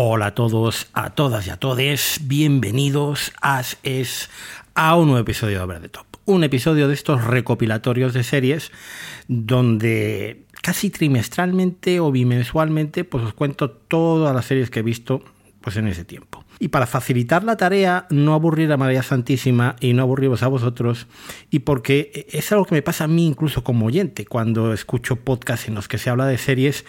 Hola a todos, a todas y a todes, bienvenidos a, es, a un nuevo episodio de Over the Top. Un episodio de estos recopilatorios de series donde casi trimestralmente o bimensualmente pues os cuento todas las series que he visto pues en ese tiempo. Y para facilitar la tarea, no aburrir a María Santísima y no aburriros a vosotros, y porque es algo que me pasa a mí incluso como oyente cuando escucho podcasts en los que se habla de series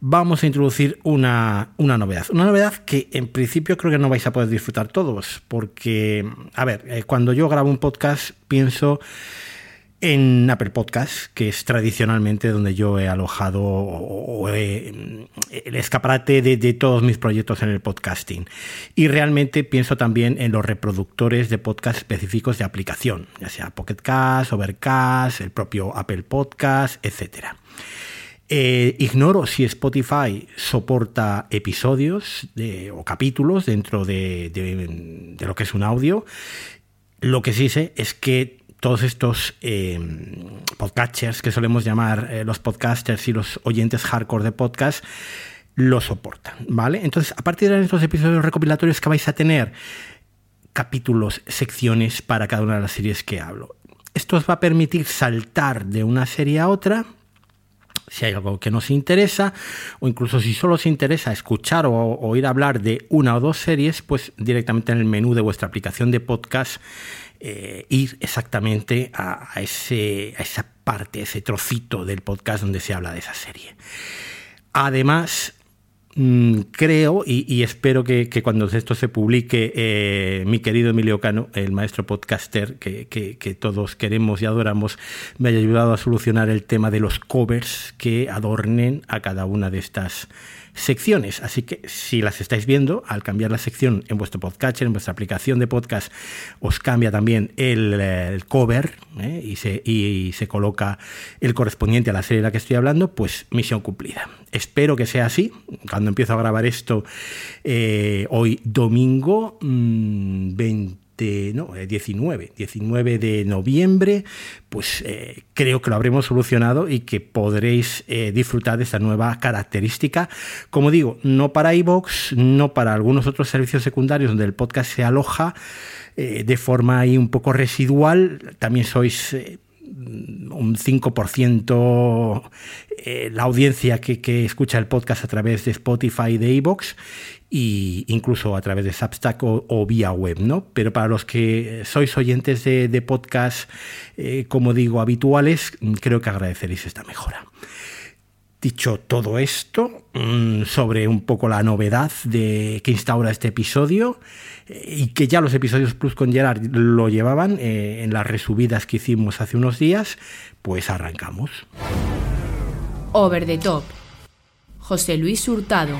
vamos a introducir una, novedad. Una novedad que en principio creo que no vais a poder disfrutar todos, porque, a ver, eh, cuando yo grabo un podcast pienso en Apple Podcast, que es tradicionalmente donde yo he alojado el escaparate de, de, todos mis proyectos en el podcasting. Y realmente pienso también en los reproductores de podcast específicos de aplicación, ya sea Pocket Cast, Overcast, el propio Apple Podcast, etcétera. Eh, ignoro si Spotify soporta episodios o capítulos dentro de, lo que es un audio. Lo que sí sé es que todos estos eh, podcasters que solemos llamar eh, los podcasters y los oyentes hardcore de podcast lo soportan, ¿vale? Entonces, a partir de estos episodios recopilatorios que vais a tener capítulos, secciones para cada una de las series que hablo. Esto os va a permitir saltar de una serie a otra si hay algo que nos interesa, o incluso si solo os interesa escuchar o oír hablar de una o dos series, pues directamente en el menú de vuestra aplicación de podcast eh, ir exactamente a, ese, a esa parte, ese trocito del podcast donde se habla de esa serie. Además, creo y, espero que, cuando esto se publique, eh, mi querido Emilio Cano, el maestro podcaster que, todos queremos y adoramos, me haya ayudado a solucionar el tema de los covers que adornen a cada una de estas secciones. Así que si las estáis viendo, al cambiar la sección en vuestro podcast, en vuestra aplicación de podcast, os cambia también el, cover ¿eh? y, se, y se coloca el correspondiente a la serie de la que estoy hablando, pues misión cumplida. Espero que sea así. Cuando empiezo a grabar esto, eh, hoy domingo 20 no, 19, eh, 19 de noviembre, pues eh, creo que lo habremos solucionado y que podréis eh, disfrutar de esta nueva característica. Como digo, no para iVoox, no para algunos otros servicios secundarios donde el podcast se aloja de forma ahí un poco residual. También sois un 5% la audiencia que, que, escucha el podcast a través de Spotify y de iVoox y incluso a través de Substack o, vía web, ¿no? Pero para los que sois oyentes de, podcast, eh, como digo, habituales, creo que agradeceréis esta mejora. Dicho todo esto, mm, sobre un poco la novedad de, que instaura este episodio, eh, y que ya los episodios Plus con Gerard lo llevaban eh, en las resubidas que hicimos hace unos días, pues arrancamos. Over the Top. José Luis Hurtado.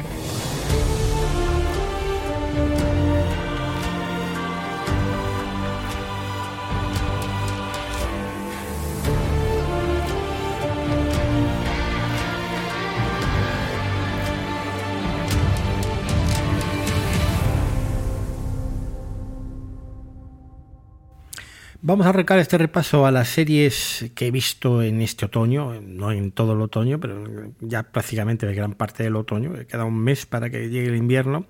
Vamos a arrancar este repaso a las series que he visto en este otoño, no en todo el otoño, pero ya prácticamente de gran parte del otoño, queda un mes para que llegue el invierno.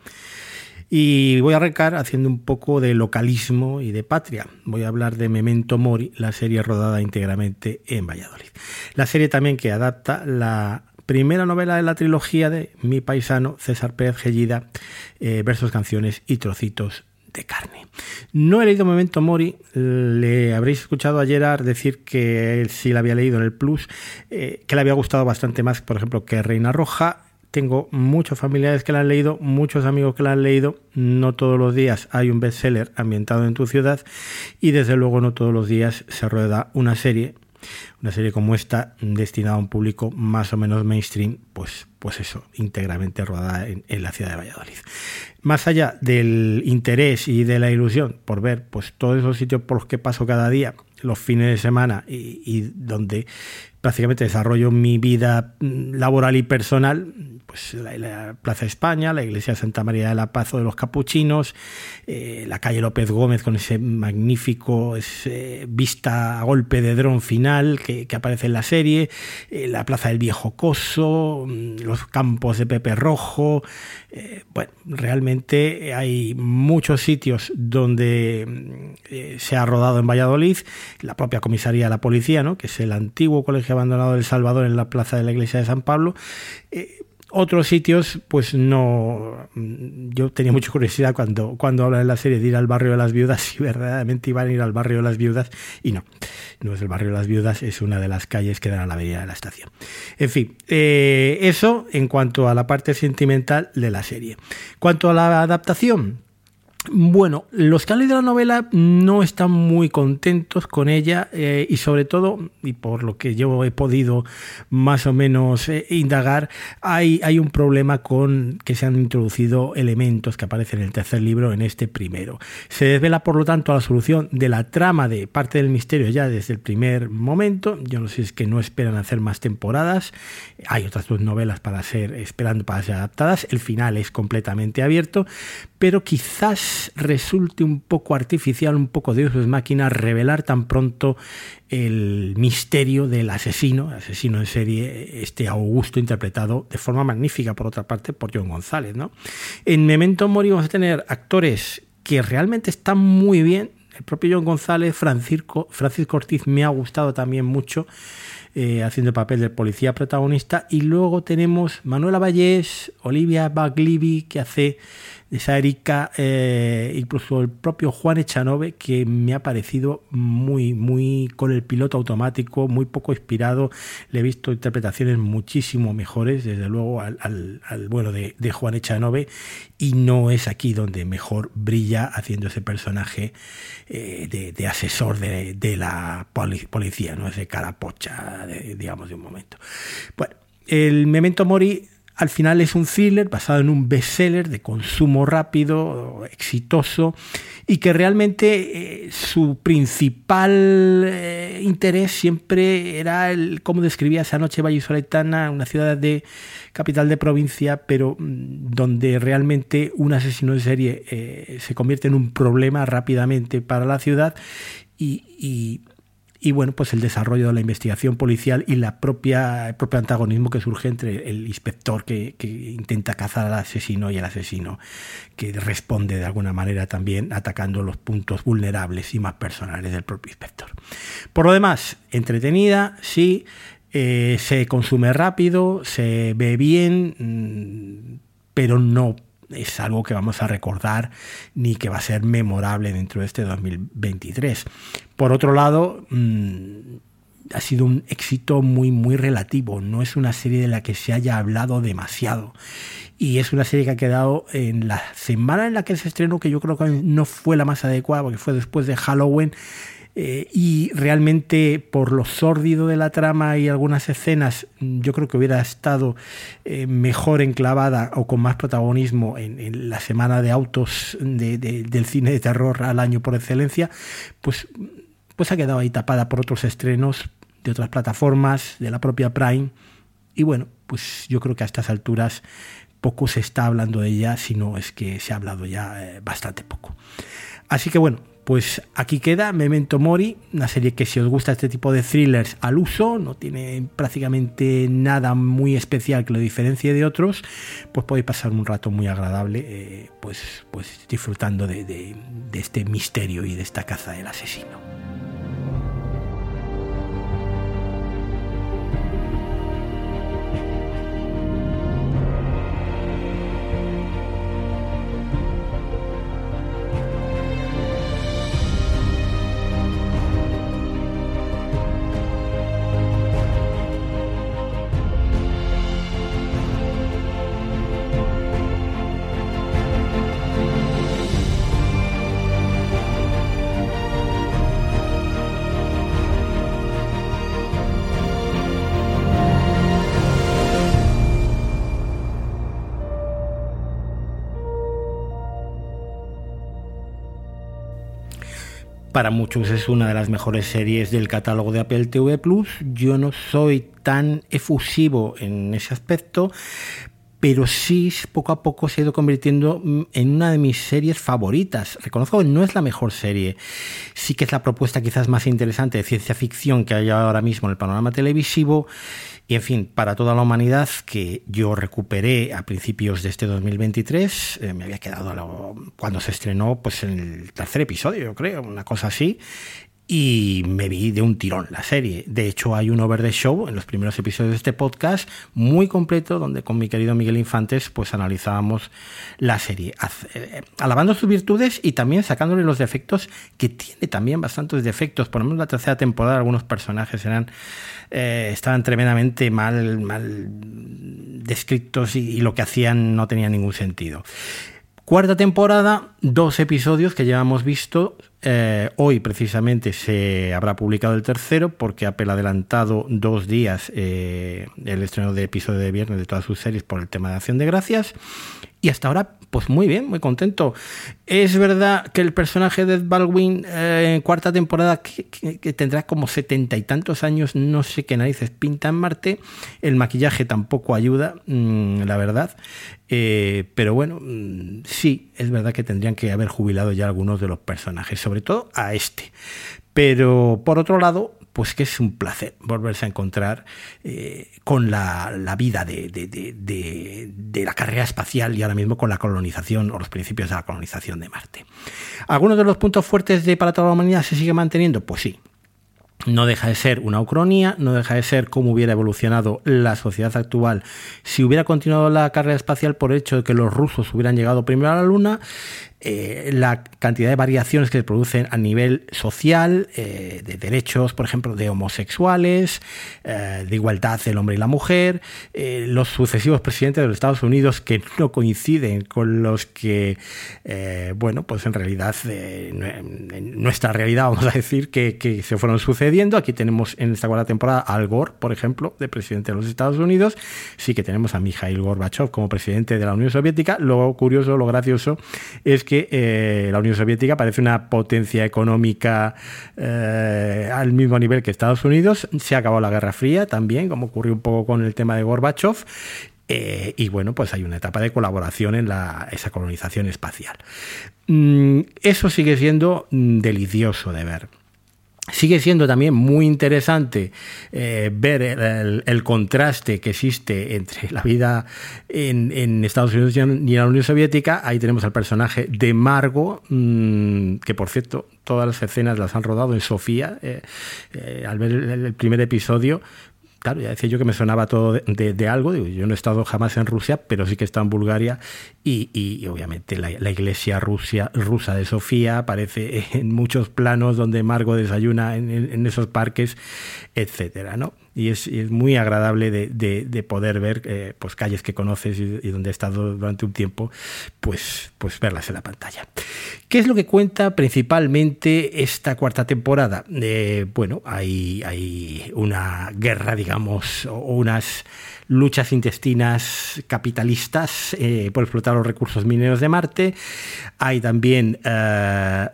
Y voy a arrancar haciendo un poco de localismo y de patria. Voy a hablar de Memento Mori, la serie rodada íntegramente en Valladolid. La serie también que adapta la primera novela de la trilogía de mi paisano César Pérez Gellida, eh, versos, canciones y trocitos de carne. No he leído Momento Mori, le habréis escuchado a Gerard decir que él sí la había leído en el Plus, eh, que le había gustado bastante más, por ejemplo, que Reina Roja. Tengo muchos familiares que la han leído, muchos amigos que la han leído. No todos los días hay un bestseller ambientado en tu ciudad y desde luego no todos los días se rueda una serie una serie como esta, destinada a un público más o menos mainstream, pues, pues eso, íntegramente rodada en, la ciudad de Valladolid. Más allá del interés y de la ilusión por ver pues, todos esos sitios por los que paso cada día, los fines de semana y, donde prácticamente desarrollo mi vida laboral y personal, pues la, Plaza España, la iglesia Santa María de la Paz o de los Capuchinos, eh, la calle López Gómez con ese magnífico vista a golpe de dron final que, aparece en la serie, eh, la Plaza del Viejo Coso, mm, los campos de Pepe Rojo. bueno, realmente hay muchos sitios donde mm, se ha rodado en Valladolid, la propia comisaría de la policía, ¿no? que es el antiguo colegio abandonado del Salvador en la plaza de la iglesia de San Pablo. Eh, otros sitios, pues no. Yo tenía mucha curiosidad cuando, cuando habla en la serie de ir al barrio de las viudas, si verdaderamente iban a ir al barrio de las viudas, y no, no es el barrio de las viudas, es una de las calles que dan a la avenida de la estación. En fin, eh, eso en cuanto a la parte sentimental de la serie. Cuanto a la adaptación, bueno, los que han leído la novela no están muy contentos con ella eh, y sobre todo, y por lo que yo he podido más o menos eh, indagar, hay, hay, un problema con que se han introducido elementos que aparecen en el tercer libro en este primero. Se desvela, por lo tanto, la solución de la trama de parte del misterio ya desde el primer momento. Yo no sé si es que no esperan hacer más temporadas. Hay otras dos novelas para ser, esperando para ser adaptadas. El final es completamente abierto, pero quizás resulte un poco artificial, un poco de uso de máquina, revelar tan pronto el misterio del asesino, asesino en serie, este Augusto, interpretado de forma magnífica, por otra parte, por John González. En Memento Mori vamos a tener actores que realmente están muy bien. El propio John González, Francisco, Francisco Ortiz me ha gustado también mucho. Eh, haciendo el papel del policía protagonista. Y luego tenemos Manuela Vallés, Olivia Baglivi, que hace esa Erika, eh, incluso el propio Juan Echanove, que me ha parecido muy, muy con el piloto automático, muy poco inspirado. Le he visto interpretaciones muchísimo mejores, desde luego, al, al, bueno de, Juan Echanove, y no es aquí donde mejor brilla haciendo ese personaje eh, de, asesor de, la policía, no es de carapocha, digamos, de un momento. Bueno, el Memento Mori al final es un thriller basado en un bestseller de consumo rápido, exitoso, y que realmente eh, su principal eh, interés siempre era el cómo describía esa noche vallisoletana, una ciudad de capital de provincia, pero mm, donde realmente un asesino de serie eh, se convierte en un problema rápidamente para la ciudad y bueno, pues el desarrollo de la investigación policial y la propia, el propio antagonismo que surge entre el inspector que, intenta cazar al asesino y el asesino que responde de alguna manera también atacando los puntos vulnerables y más personales del propio inspector. Por lo demás, entretenida, sí, eh, se consume rápido, se ve bien, mm, pero no es algo que vamos a recordar ni que va a ser memorable dentro de este 2023. Por otro lado, mm, ha sido un éxito muy, muy relativo. No es una serie de la que se haya hablado demasiado. Y es una serie que ha quedado en la semana en la que se estrenó, que yo creo que no fue la más adecuada, porque fue después de Halloween. Eh, y realmente por lo sórdido de la trama y algunas escenas, yo creo que hubiera estado eh, mejor enclavada o con más protagonismo en, la semana de autos del cine de terror al año por excelencia, pues, pues ha quedado ahí tapada por otros estrenos de otras plataformas, de la propia Prime. Y bueno, pues yo creo que a estas alturas poco se está hablando de ella, sino es que se ha hablado ya eh, bastante poco. Así que bueno, pues aquí queda Memento Mori, una serie que si os gusta este tipo de thrillers al uso, no tiene prácticamente nada muy especial que lo diferencie de otros, pues podéis pasar un rato muy agradable, eh, pues, pues disfrutando de este misterio y de esta caza del asesino. Para muchos es una de las mejores series del catálogo de Apple TV Plus. Yo no soy tan efusivo en ese aspecto, pero sí poco a poco se ha ido convirtiendo en una de mis series favoritas. Reconozco que no es la mejor serie, sí que es la propuesta quizás más interesante de ciencia ficción que hay ahora mismo en el panorama televisivo. Y en fin, para toda la humanidad que yo recuperé a principios de este 2023, eh, me había quedado cuando se estrenó pues en el tercer episodio, yo creo, una cosa así, y me vi de un tirón la serie. De hecho, hay un over the show en los primeros episodios de este podcast muy completo donde con mi querido Miguel Infantes pues analizábamos la serie, eh, alabando sus virtudes y también sacándole los defectos que tiene también bastantes defectos. Por lo menos la tercera temporada algunos personajes eran eh, estaban tremendamente mal mal descritos y lo que hacían no tenía ningún sentido. Cuarta temporada, dos episodios que ya hemos visto. Eh, hoy precisamente se habrá publicado el tercero porque Apple ha adelantado dos días eh, el estreno de episodio de viernes de todas sus series por el tema de Acción de Gracias. Y hasta ahora, pues muy bien, muy contento. Es verdad que el personaje de Ed Baldwin eh, en cuarta temporada, que, tendrá como setenta y tantos años, no sé qué narices pinta en Marte. El maquillaje tampoco ayuda, mm, la verdad. Eh, pero bueno, mm, sí, es verdad que tendrían que haber jubilado ya algunos de los personajes, sobre todo a este. Pero por otro lado, pues que es un placer volverse a encontrar eh, con la, vida de, de, la carrera espacial y ahora mismo con la colonización o los principios de la colonización de Marte. ¿Algunos de los puntos fuertes de Para toda la humanidad se sigue manteniendo? Pues sí, no deja de ser una ucronía, no deja de ser cómo hubiera evolucionado la sociedad actual si hubiera continuado la carrera espacial por el hecho de que los rusos hubieran llegado primero a la Luna, eh, la cantidad de variaciones que se producen a nivel social, eh, de derechos, por ejemplo, de homosexuales, eh, de igualdad del hombre y la mujer, los sucesivos presidentes de los Estados Unidos que no coinciden con los que, bueno, pues en realidad, en nuestra realidad, vamos a decir, que, se fueron sucediendo. Aquí tenemos en esta cuarta temporada a Al Gore, por ejemplo, de presidente de los Estados Unidos. Sí que tenemos a Mikhail Gorbachev como presidente de la Unión Soviética. Lo curioso, lo gracioso es que que eh, la Unión Soviética parece una potencia económica eh, al mismo nivel que Estados Unidos. Se ha acabado la Guerra Fría también, como ocurrió un poco con el tema de Gorbachev. Eh, y bueno, pues hay una etapa de colaboración en la, esa colonización espacial. Mm, eso sigue siendo mm, delicioso de ver. Sigue siendo también muy interesante eh, ver el, contraste que existe entre la vida en, Estados Unidos y en la Unión Soviética. Ahí tenemos al personaje de Margo, mm, que por cierto, todas las escenas las han rodado en Sofía. Eh, eh, al ver el, primer episodio, claro, ya decía yo que me sonaba todo de, algo. yo no he estado jamás en Rusia, pero sí que he estado en Bulgaria. Y, obviamente la, iglesia rusia, rusa de Sofía aparece en muchos planos donde Margo desayuna en, en esos parques, etcétera, ¿no? Y es, muy agradable de, poder ver eh, pues calles que conoces y, donde he estado durante un tiempo, pues, pues verlas en la pantalla. ¿Qué es lo que cuenta principalmente esta cuarta temporada? Eh, bueno, hay, hay una guerra, digamos, o unas luchas intestinas capitalistas eh, por explotar los recursos mineros de Marte. Hay también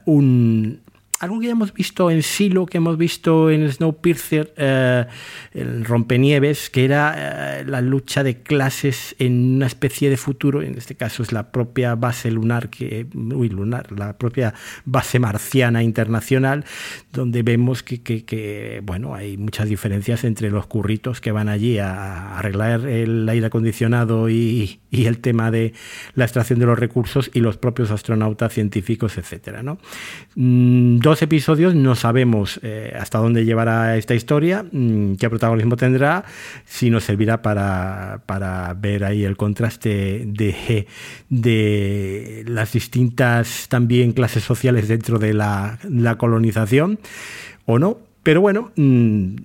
un algo que hemos visto en Silo, que hemos visto en Snowpiercer, eh, el Rompenieves, que era eh, la lucha de clases en una especie de futuro, en este caso es la propia base lunar, que, uy, lunar, la propia base marciana internacional, donde vemos que, bueno, hay muchas diferencias entre los curritos que van allí a arreglar el aire acondicionado y, el tema de la extracción de los recursos y los propios astronautas científicos, etcétera, ¿no? Mm, dos episodios, no sabemos eh, hasta dónde llevará esta historia, mm, qué protagonismo tendrá, si nos servirá para, para ver ahí el contraste de, de, las distintas también clases sociales dentro de la, colonización o no. Pero bueno, mm,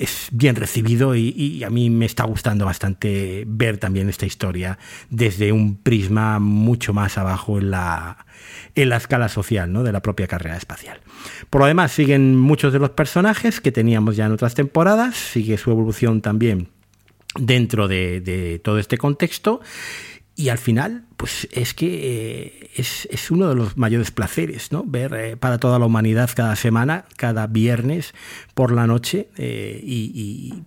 es bien recibido y, a mí me está gustando bastante ver también esta historia desde un prisma mucho más abajo en la, en la escala social ¿no? de la propia carrera espacial. Por lo demás, siguen muchos de los personajes que teníamos ya en otras temporadas, sigue su evolución también dentro de, todo este contexto. Y al final, pues es que eh, es, uno de los mayores placeres, ¿no? Ver eh, para toda la humanidad cada semana, cada viernes por la noche eh, y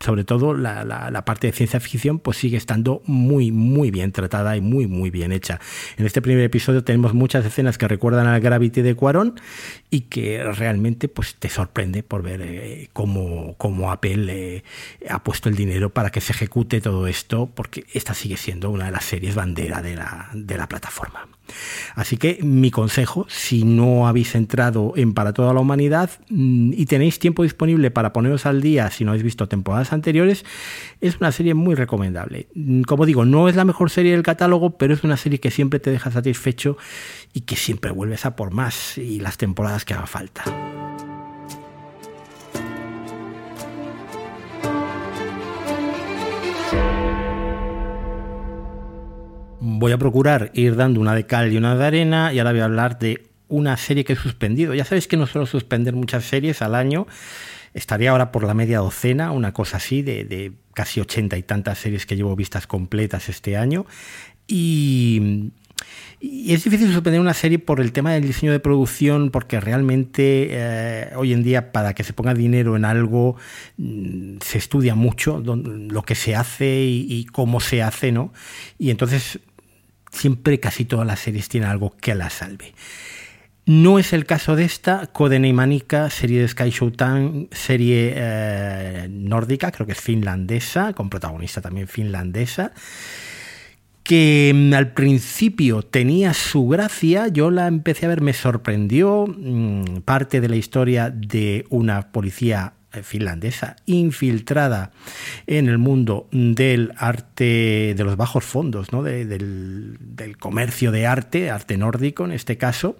sobre todo la, la, parte de ciencia ficción pues sigue estando muy muy bien tratada y muy muy bien hecha. En este primer episodio tenemos muchas escenas que recuerdan al Gravity de Cuarón y que realmente pues te sorprende por ver eh, cómo, cómo, Apple eh, ha puesto el dinero para que se ejecute todo esto porque esta sigue siendo una de las series bandera de la, de la plataforma. Así que mi consejo, si no habéis entrado en Para toda la humanidad mm, y tenéis tiempo disponible para poneros al día si no habéis visto temporadas anteriores, es una serie muy recomendable. Mm, como digo, no es la mejor serie del catálogo, pero es una serie que siempre te deja satisfecho y que siempre vuelves a por más y las temporadas que haga falta. Voy a procurar ir dando una de cal y una de arena y ahora voy a hablar de una serie que he suspendido. Ya sabéis que no suelo suspender muchas series al año. Estaría ahora por la media docena, una cosa así, de, casi ochenta y tantas series que llevo vistas completas este año. Y, es difícil suspender una serie por el tema del diseño de producción, porque realmente eh, hoy en día para que se ponga dinero en algo mm, se estudia mucho lo que se hace y, y, cómo se hace, ¿no? Y entonces siempre casi todas las series tienen algo que la salve. No es el caso de esta, Codename serie de Sky Showtime, serie eh, nórdica, creo que es finlandesa, con protagonista también finlandesa, que mm, al principio tenía su gracia, yo la empecé a ver, me sorprendió, mm, parte de la historia de una policía finlandesa infiltrada en el mundo del arte, de los bajos fondos, ¿no? del, comercio de arte, arte nórdico en este caso,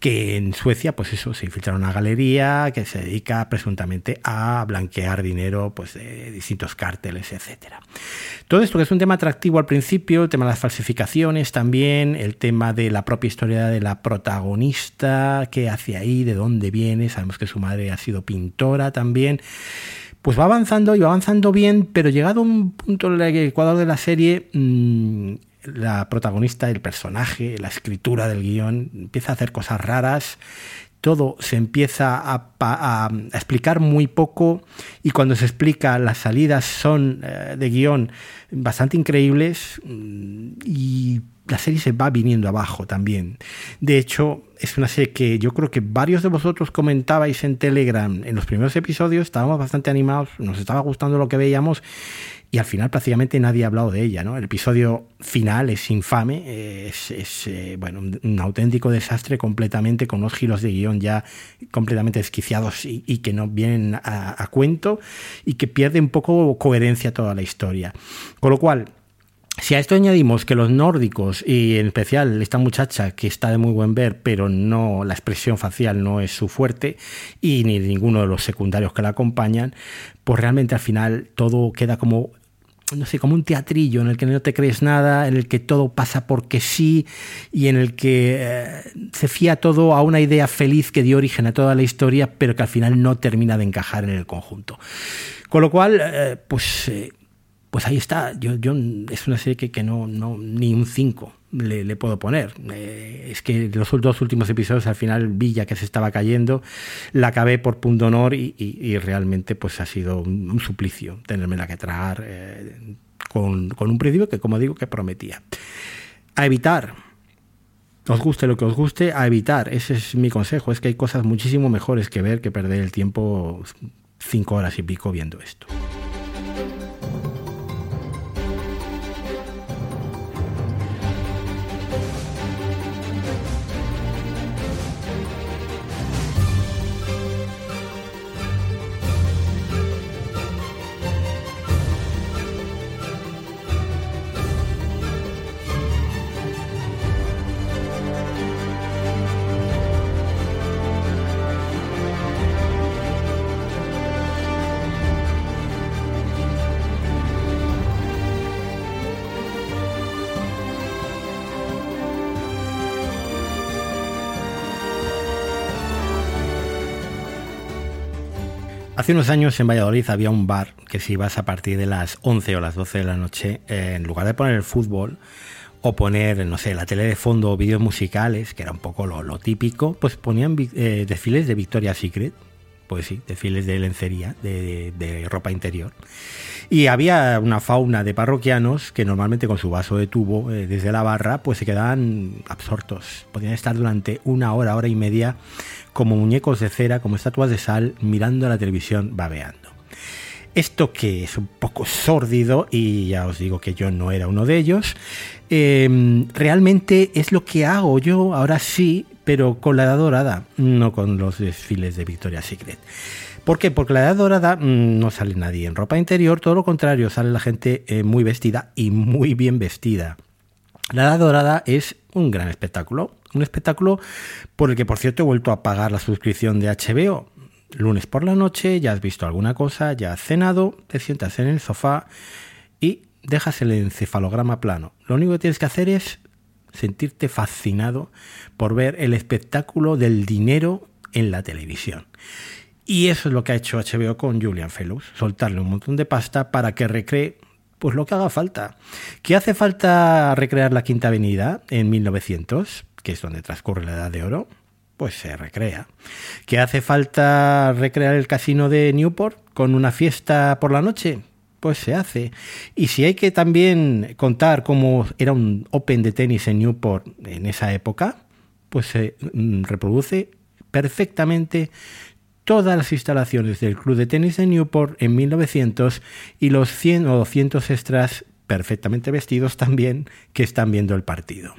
que en Suecia, pues eso, se infiltra una galería que se dedica presuntamente a blanquear dinero pues, de distintos cárteles, etc. Todo esto que es un tema atractivo al principio, el tema de las falsificaciones también, el tema de la propia historia de la protagonista, qué hace ahí, de dónde viene, sabemos que su madre ha sido pintora también, pues va avanzando y va avanzando bien, pero llegado a un punto en el ecuador de la serie, mm, la protagonista, el personaje, la escritura del guion empieza a hacer cosas raras, todo se empieza a, explicar muy poco y cuando se explica las salidas son eh, de guion bastante increíbles mm, y la serie se va viniendo abajo también. De hecho, es una serie que yo creo que varios de vosotros comentabais en Telegram en los primeros episodios, estábamos bastante animados, nos estaba gustando lo que veíamos y al final prácticamente nadie ha hablado de ella. ¿no? El episodio final es infame, es, eh, bueno, un, auténtico desastre completamente, con unos giros de guion ya completamente desquiciados y, que no vienen a, a, cuento y que pierde un poco coherencia toda la historia. Con lo cual, si a esto añadimos que los nórdicos, y en especial esta muchacha que está de muy buen ver, pero no la expresión facial no es su fuerte, y ni ninguno de los secundarios que la acompañan, pues realmente al final todo queda como no sé, como un teatrillo en el que no te crees nada, en el que todo pasa porque sí y en el que eh, se fía todo a una idea feliz que dio origen a toda la historia, pero que al final no termina de encajar en el conjunto. Con lo cual, eh, pues eh, pues ahí está. Yo, yo, es una serie que, no, no, ni un 5 le, puedo poner. Eh, es que los dos últimos episodios al final vi ya que se estaba cayendo, la acabé por punto honor y, realmente pues ha sido un, suplicio tenerme la que tragar eh, con, con un principio que como digo que prometía. A evitar, os guste lo que os guste, a evitar, ese es mi consejo, es que hay cosas muchísimo mejores que ver que perder el tiempo cinco horas y pico viendo esto. Hace unos años en Valladolid había un bar que si ibas a partir de las 11 o las 12 de la noche, eh, en lugar de poner el fútbol o poner, no sé, la tele de fondo o vídeos musicales, que era un poco lo, típico, pues ponían eh, desfiles de Victoria's Secret pues sí, desfiles de lencería, de, ropa interior. Y había una fauna de parroquianos que normalmente con su vaso de tubo eh, desde la barra, pues se quedaban absortos. Podían estar durante una hora, hora y media como muñecos de cera, como estatuas de sal, mirando a la televisión babeando. Esto que es un poco sórdido, y ya os digo que yo no era uno de ellos, em, realmente es lo que hago yo ahora sí pero con la edad dorada, no con los desfiles de Victoria's Secret. ¿Por qué? Porque la edad dorada mm, no sale nadie en ropa interior, todo lo contrario, sale la gente eh, muy vestida y muy bien vestida. La edad dorada es un gran espectáculo, un espectáculo por el que por cierto he vuelto a pagar la suscripción de HBO. Lunes por la noche, ya has visto alguna cosa, ya has cenado, te sientas en el sofá y dejas el encefalograma plano. Lo único que tienes que hacer es sentirte fascinado por ver el espectáculo del dinero en la televisión. Y eso es lo que ha hecho HBO con Julian Fellows, soltarle un montón de pasta para que recree pues lo que haga falta. ¿Qué hace falta recrear la Quinta Avenida en 1900, que es donde transcurre la Edad de Oro? Pues se recrea. ¿Qué hace falta recrear el casino de Newport con una fiesta por la noche? pues se hace. Y si hay que también contar cómo era un Open de tenis en Newport en esa época, pues se mm, reproduce perfectamente todas las instalaciones del Club de Tenis de Newport en 1900 y los 100 o 200 extras perfectamente vestidos también que están viendo el partido.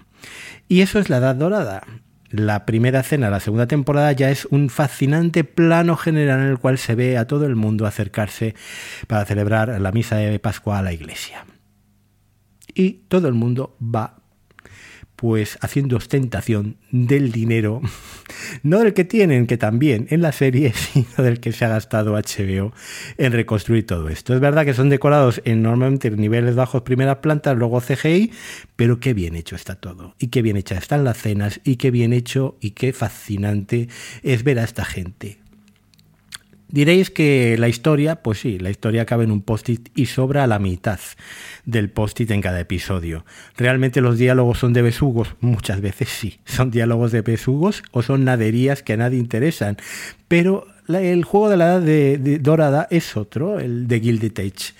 Y eso es la edad dorada la primera cena la segunda temporada ya es un fascinante plano general en el cual se ve a todo el mundo acercarse para celebrar la misa de Pascua a la iglesia. Y todo el mundo va pues haciendo ostentación del dinero, no del que tienen, que también en la serie, sino del que se ha gastado HBO en reconstruir todo esto. Es verdad que son decorados en normalmente niveles bajos, primeras plantas, luego CGI, pero qué bien hecho está todo, y qué bien hecha están las cenas, y qué bien hecho y qué fascinante es ver a esta gente Diréis que la historia, pues sí, la historia cabe en un post-it y sobra la mitad del post-it en cada episodio. ¿Realmente los diálogos son de besugos? Muchas veces sí, son diálogos de besugos o son naderías que a nadie interesan. Pero el juego de la edad dorada es otro, el de Gilded Age.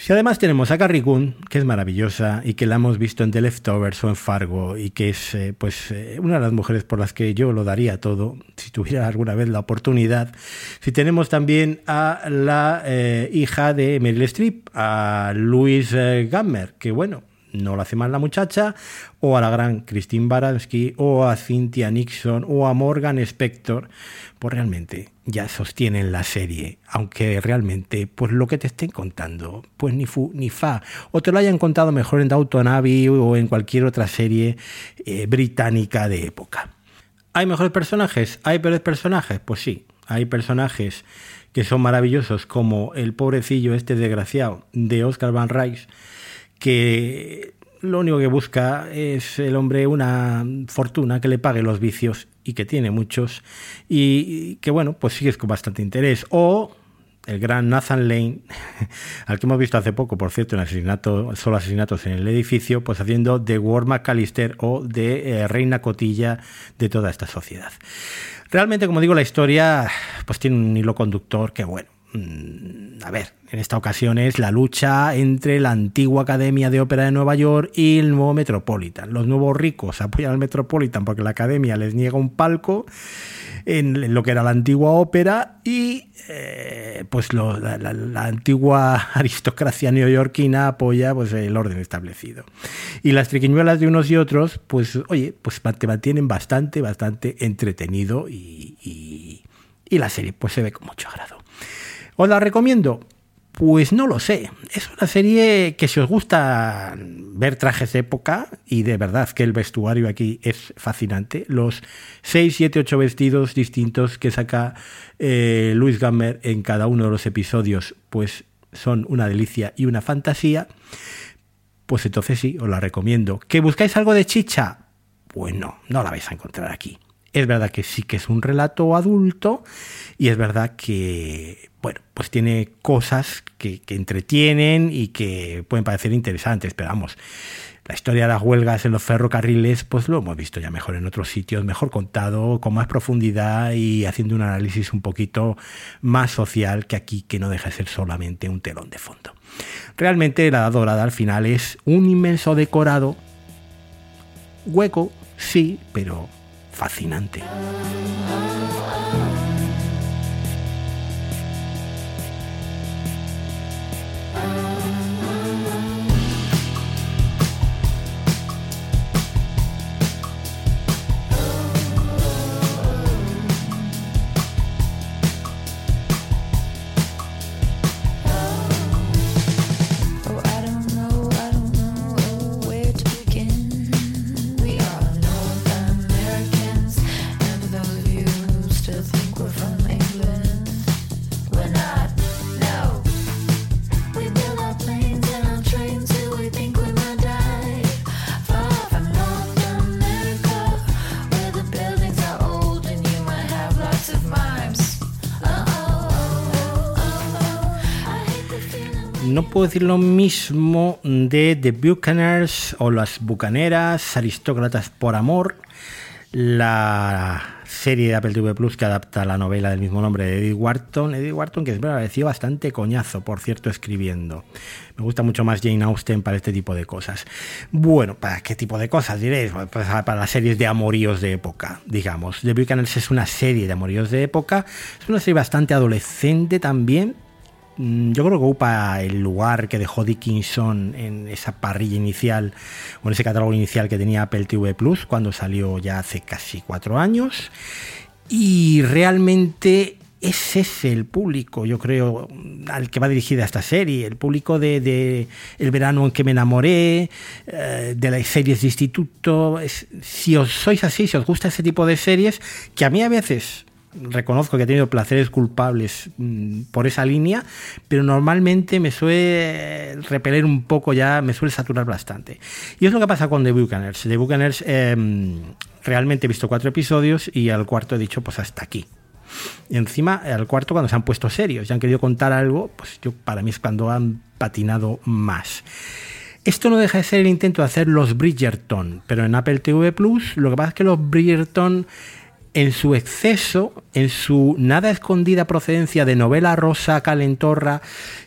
Si además tenemos a Carrie Coon, que es maravillosa y que la hemos visto en The Leftovers o en Fargo y que es eh, pues eh, una de las mujeres por las que yo lo daría todo si tuviera alguna vez la oportunidad. Si tenemos también a la eh, hija de Meryl Streep, a Louise Gammer, que bueno, no lo hace mal la muchacha, o a la gran Christine Baranski, o a Cynthia Nixon, o a Morgan Spector, pues realmente ya sostienen la serie, aunque realmente pues lo que te estén contando, pues ni fu ni fa, o te lo hayan contado mejor en Abbey o en cualquier otra serie eh, británica de época. ¿Hay mejores personajes? ¿Hay peores personajes? Pues sí, hay personajes que son maravillosos, como el pobrecillo este desgraciado de Oscar Van Rice, que lo único que busca es el hombre una fortuna que le pague los vicios y que tiene muchos y que bueno, pues sigues con bastante interés. O el gran Nathan Lane, al que hemos visto hace poco, por cierto, en asesinato, solo asesinatos en el edificio, pues haciendo de Ward McAllister o de eh, Reina Cotilla de toda esta sociedad. Realmente, como digo, la historia pues tiene un hilo conductor que bueno, a ver, en esta ocasión es la lucha entre la antigua Academia de Ópera de Nueva York y el nuevo Metropolitan. Los nuevos ricos apoyan al Metropolitan porque la Academia les niega un palco en lo que era la antigua ópera y eh, pues la, antigua aristocracia neoyorquina apoya pues el orden establecido. Y las triquiñuelas de unos y otros, pues oye, pues te mantienen bastante, bastante entretenido y, y la serie pues se ve con mucho agrado. Os la recomiendo pues no lo sé. Es una serie que si os gusta ver trajes de época, y de verdad que el vestuario aquí es fascinante, los 6, 7, 8 vestidos distintos que saca eh, Luis Gammer en cada uno de los episodios, pues son una delicia y una fantasía, pues entonces sí, os la recomiendo. ¿Que buscáis algo de chicha? Pues no, no la vais a encontrar aquí. Es verdad que sí que es un relato adulto y es verdad que, bueno, pues tiene cosas que, entretienen y que pueden parecer interesantes, pero vamos, La historia de las huelgas en los ferrocarriles, pues lo hemos visto ya mejor en otros sitios, mejor contado, con más profundidad y haciendo un análisis un poquito más social que aquí, que no deja de ser solamente un telón de fondo. Realmente la Dorada al final es un inmenso decorado, hueco, sí, pero fascinante. Puedo decir lo mismo de The Buccaneers o Las Bucaneras, Aristócratas por Amor, la serie de Apple TV Plus que adapta la novela del mismo nombre de Eddie Wharton. Eddie Wharton que me pareció bastante coñazo, por cierto, escribiendo. Me gusta mucho más Jane Austen para este tipo de cosas. Bueno, ¿para qué tipo de cosas diréis? Pues para las series de amoríos de época, digamos. The Buccaneers es una serie de amoríos de época. Es una serie bastante adolescente también, yo creo que ocupa el lugar que dejó Dickinson en esa parrilla inicial o en ese catálogo inicial que tenía Apple TV Plus cuando salió ya hace casi cuatro años. Y realmente ese es el público, yo creo, al que va dirigida esta serie, el público de, El verano en que me enamoré, eh, de las series de instituto. si os sois así, si os gusta ese tipo de series, que a mí a veces reconozco que he tenido placeres culpables mm, por esa línea, pero normalmente me suele repeler un poco ya, me suele saturar bastante. Y es lo que pasa con The Buccaneers. The Buccaneers em, realmente he visto cuatro episodios y al cuarto he dicho pues hasta aquí. Y encima al cuarto cuando se han puesto serios y han querido contar algo, pues yo para mí es cuando han patinado más. Esto no deja de ser el intento de hacer los Bridgerton, pero en Apple TV Plus lo que pasa es que los Bridgerton en su exceso, en su nada escondida procedencia de novela rosa, calentorra,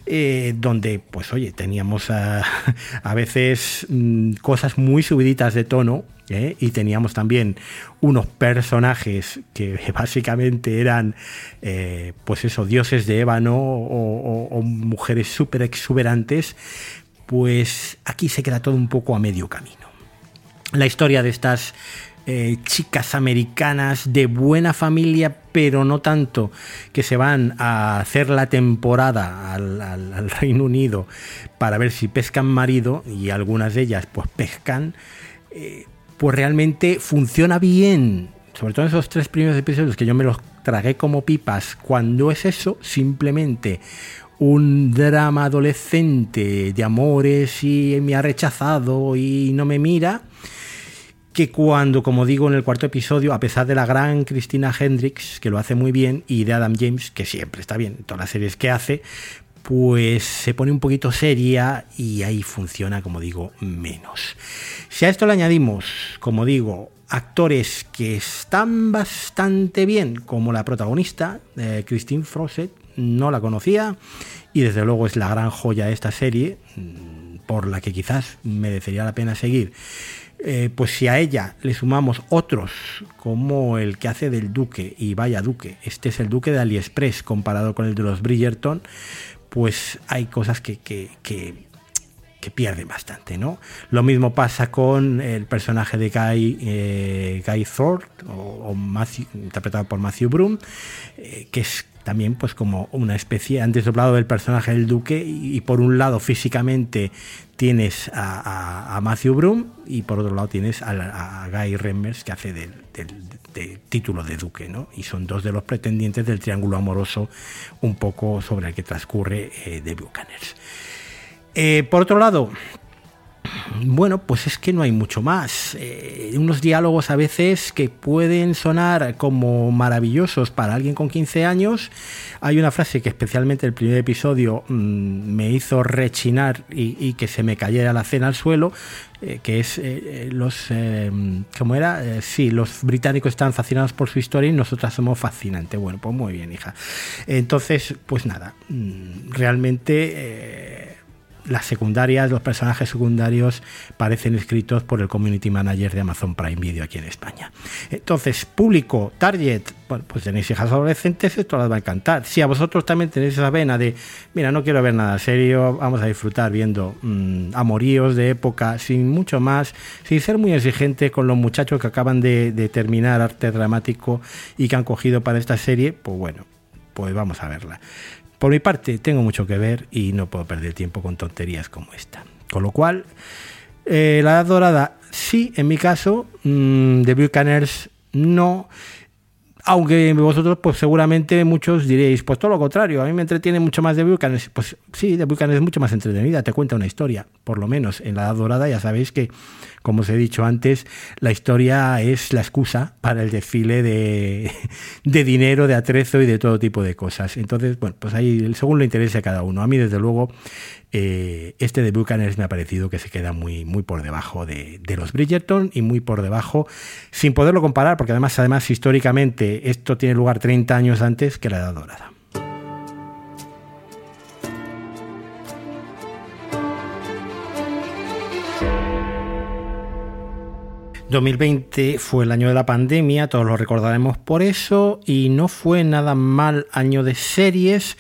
eh, donde, pues oye, teníamos a, veces mm, cosas muy subiditas de tono, ¿eh? y teníamos también unos personajes que básicamente eran, eh, pues eso, dioses de ébano o, o mujeres súper exuberantes, pues aquí se queda todo un poco a medio camino. La historia de estas eh, chicas americanas de buena familia, pero no tanto, que se van a hacer la temporada al, Reino Unido para ver si pescan marido, y algunas de ellas pues pescan, eh, pues realmente funciona bien. Sobre todo en esos tres primeros episodios que yo me los tragué como pipas. Cuando es eso, simplemente un drama adolescente de amores y me ha rechazado y no me mira que cuando, como digo en el cuarto episodio, a pesar de la gran Cristina Hendricks, que lo hace muy bien, y de Adam James, que siempre está bien en todas las series que hace, pues se pone un poquito seria y ahí funciona, como digo, menos. Si a esto le añadimos, como digo, actores que están bastante bien, como la protagonista, eh, Christine Frosset, no la conocía, y desde luego es la gran joya de esta serie, mm, por la que quizás merecería la pena seguir. Eh, pues si a ella le sumamos otros como el que hace del Duque, y vaya Duque, este es el Duque de AliExpress comparado con el de los Bridgerton, pues hay cosas que, que, que, pierden bastante, ¿no? Lo mismo pasa con el personaje de Guy, eh, Guy o, interpretado por Matthew Broom, eh, que es también pues como una especie, antes doblado del personaje del duque y, por un lado físicamente tienes a, Matthew Broom y por otro lado tienes a, Guy Remmers que hace del, título de duque, ¿no? Y son dos de los pretendientes del triángulo amoroso un poco sobre el que transcurre eh, The. Eh, por otro lado, bueno, pues es que no hay mucho más. Eh, unos diálogos a veces que pueden sonar como maravillosos para alguien con 15 años. Hay una frase que especialmente el primer episodio mm, me hizo rechinar y, que se me cayera la cena al suelo, eh, que es eh, los... ¿Cómo era? sí, los británicos están fascinados por su historia y nosotras somos fascinantes. Bueno, pues muy bien, hija. Entonces, pues nada, mm, realmente las secundarias, los personajes secundarios parecen escritos por el community manager de Amazon Prime Video aquí en España. Entonces, público, target, bueno, pues tenéis hijas adolescentes, esto les va a encantar. Si a vosotros también tenéis esa vena de, mira, no quiero ver nada serio, vamos a disfrutar viendo mm, amoríos de época, sin mucho más, sin ser muy exigente con los muchachos que acaban de, de terminar arte dramático y que han cogido para esta serie, pues bueno, pues vamos a verla. Por mi parte, tengo mucho que ver y no puedo perder tiempo con tonterías como esta. Con lo cual, eh, la Edad Dorada, sí, en mi caso, mmm, The Buccaneers no. Aunque vosotros, pues seguramente muchos diréis, pues todo lo contrario, a mí me entretiene mucho más The Buccaneers. Pues sí, The Buccaneers es mucho más entretenida, te cuenta una historia, por lo menos en la Edad Dorada ya sabéis que como os he dicho antes, la historia es la excusa para el desfile de, dinero, de atrezo y de todo tipo de cosas. Entonces, bueno, pues ahí según le interese a cada uno. A mí, desde luego, eh, este de Buchaners me ha parecido que se queda muy, muy por debajo de, de, los Bridgerton y muy por debajo, sin poderlo comparar, porque además, además históricamente esto tiene lugar 30 años antes que la Edad Dorada. 2020 fue el año de la pandemia, todos lo recordaremos por eso, y no fue nada mal año de series.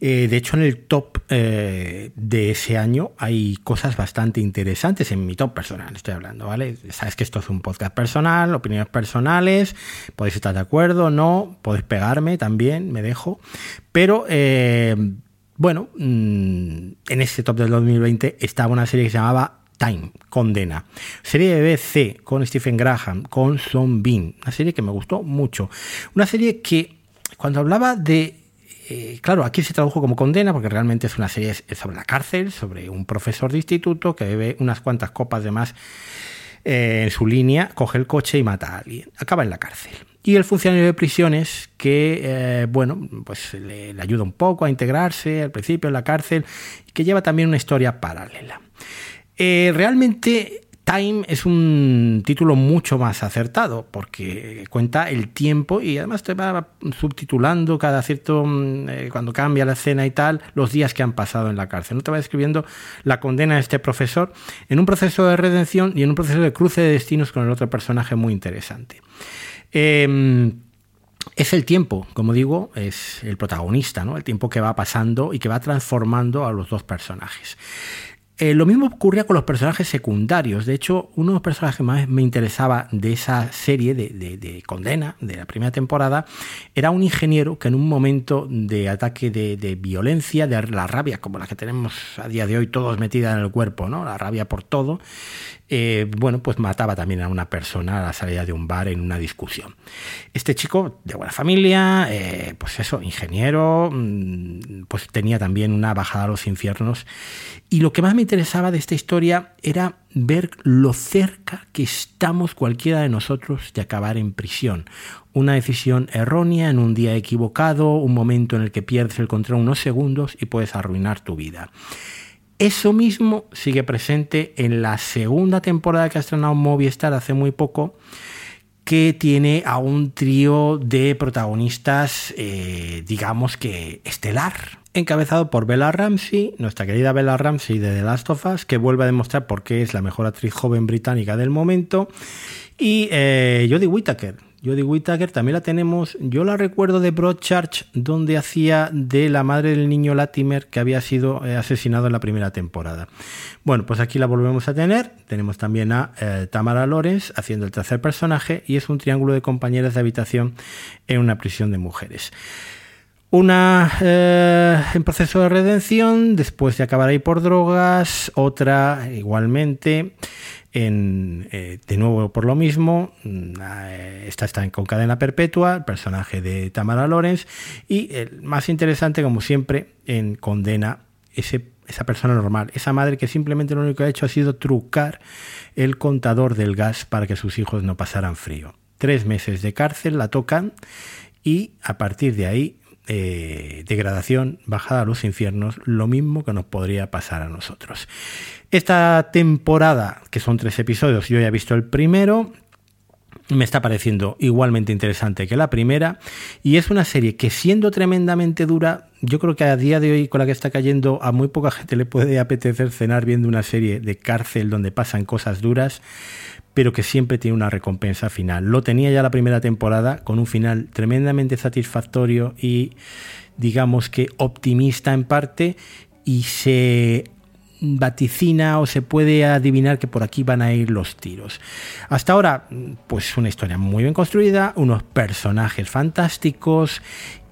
Eh, de hecho, en el top eh, de ese año hay cosas bastante interesantes en mi top personal, estoy hablando, ¿vale? Sabes que esto es un podcast personal, opiniones personales, podéis estar de acuerdo, no, podéis pegarme también, me dejo, pero... Eh, bueno, mm, en ese top del 2020 estaba una serie que se llamaba Time, Condena. Serie de BBC con Stephen Graham, con Son Bean. Una serie que me gustó mucho. Una serie que cuando hablaba de... Eh, claro, aquí se tradujo como condena porque realmente es una serie sobre la cárcel, sobre un profesor de instituto que bebe unas cuantas copas de más eh, en su línea, coge el coche y mata a alguien. Acaba en la cárcel. Y el funcionario de prisiones que, eh, bueno, pues le, le ayuda un poco a integrarse al principio en la cárcel que lleva también una historia paralela. Eh, realmente Time es un título mucho más acertado porque cuenta el tiempo y además te va subtitulando cada cierto, mm, eh, cuando cambia la escena y tal, los días que han pasado en la cárcel. No te va describiendo la condena de este profesor en un proceso de redención y en un proceso de cruce de destinos con el otro personaje muy interesante. Em, es el tiempo, como digo, es el protagonista, ¿no? El tiempo que va pasando y que va transformando a los dos personajes. Eh, lo mismo ocurría con los personajes secundarios. De hecho, uno de los personajes más me interesaba de esa serie de, Condena, de la primera temporada, era un ingeniero que en un momento de ataque de, violencia, de la rabia, como la que tenemos a día de hoy todos metida en el cuerpo, ¿no? La rabia por todo, eh, bueno, pues mataba también a una persona a la salida de un bar en una discusión. Este chico de buena familia, eh, pues eso, ingeniero, mm, pues tenía también una bajada a los infiernos. Y lo que más me interesaba de esta historia era ver lo cerca que estamos cualquiera de nosotros de acabar en prisión. Una decisión errónea en un día equivocado, un momento en el que pierdes el control unos segundos y puedes arruinar tu vida. Eso mismo sigue presente en la segunda temporada que ha estrenado Movistar hace muy poco, que tiene a un trío de protagonistas, eh, digamos que estelar, encabezado por Bella Ramsey, nuestra querida Bella Ramsey de The Last of Us, que vuelve a demostrar por qué es la mejor actriz joven británica del momento, y eh, Jodie Whittaker, Jodie Whittaker también la tenemos. Yo la recuerdo de Broadchurch, donde hacía de la madre del niño Latimer que había sido eh, asesinado en la primera temporada. Bueno, pues aquí la volvemos a tener. Tenemos también a eh, Tamara Lawrence haciendo el tercer personaje y es un triángulo de compañeras de habitación en una prisión de mujeres. Una eh, en proceso de redención, después de acabar ahí por drogas, otra igualmente eh, de nuevo por lo mismo, mm, eh, esta está con cadena perpetua, el personaje de Tamara Lorenz, y el más interesante, como siempre, en condena ese, esa persona normal, esa madre que simplemente lo único que ha hecho ha sido trucar el contador del gas para que sus hijos no pasaran frío. Tres meses de cárcel la tocan y a partir de ahí eh, degradación, bajada a los infiernos, lo mismo que nos podría pasar a nosotros. Esta temporada, que son tres episodios, yo ya he visto el primero, me está pareciendo igualmente interesante que la primera y es una serie que siendo tremendamente dura, yo creo que a día de hoy con la que está cayendo a muy poca gente le puede apetecer cenar viendo una serie de cárcel donde pasan cosas duras, pero que siempre tiene una recompensa final. Lo tenía ya la primera temporada con un final tremendamente satisfactorio y digamos que optimista en parte y se vaticina o se puede adivinar que por aquí van a ir los tiros. Hasta ahora, pues una historia muy bien construida, unos personajes fantásticos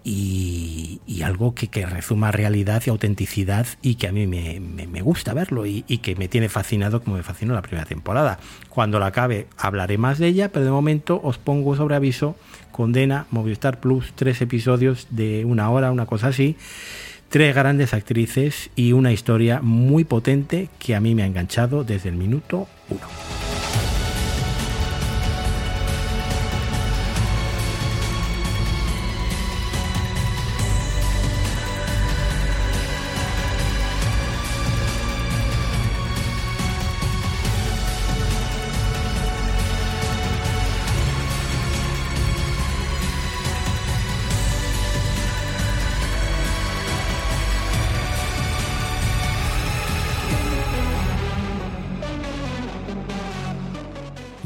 y, algo que, que, resuma realidad y autenticidad y que a mí me, gusta verlo y, y, que me tiene fascinado como me fascinó la primera temporada. Cuando la acabe hablaré más de ella, pero de momento os pongo sobre aviso, condena Movistar Plus, tres episodios de una hora, una cosa así tres grandes actrices y una historia muy potente que a mí me ha enganchado desde el minuto uno.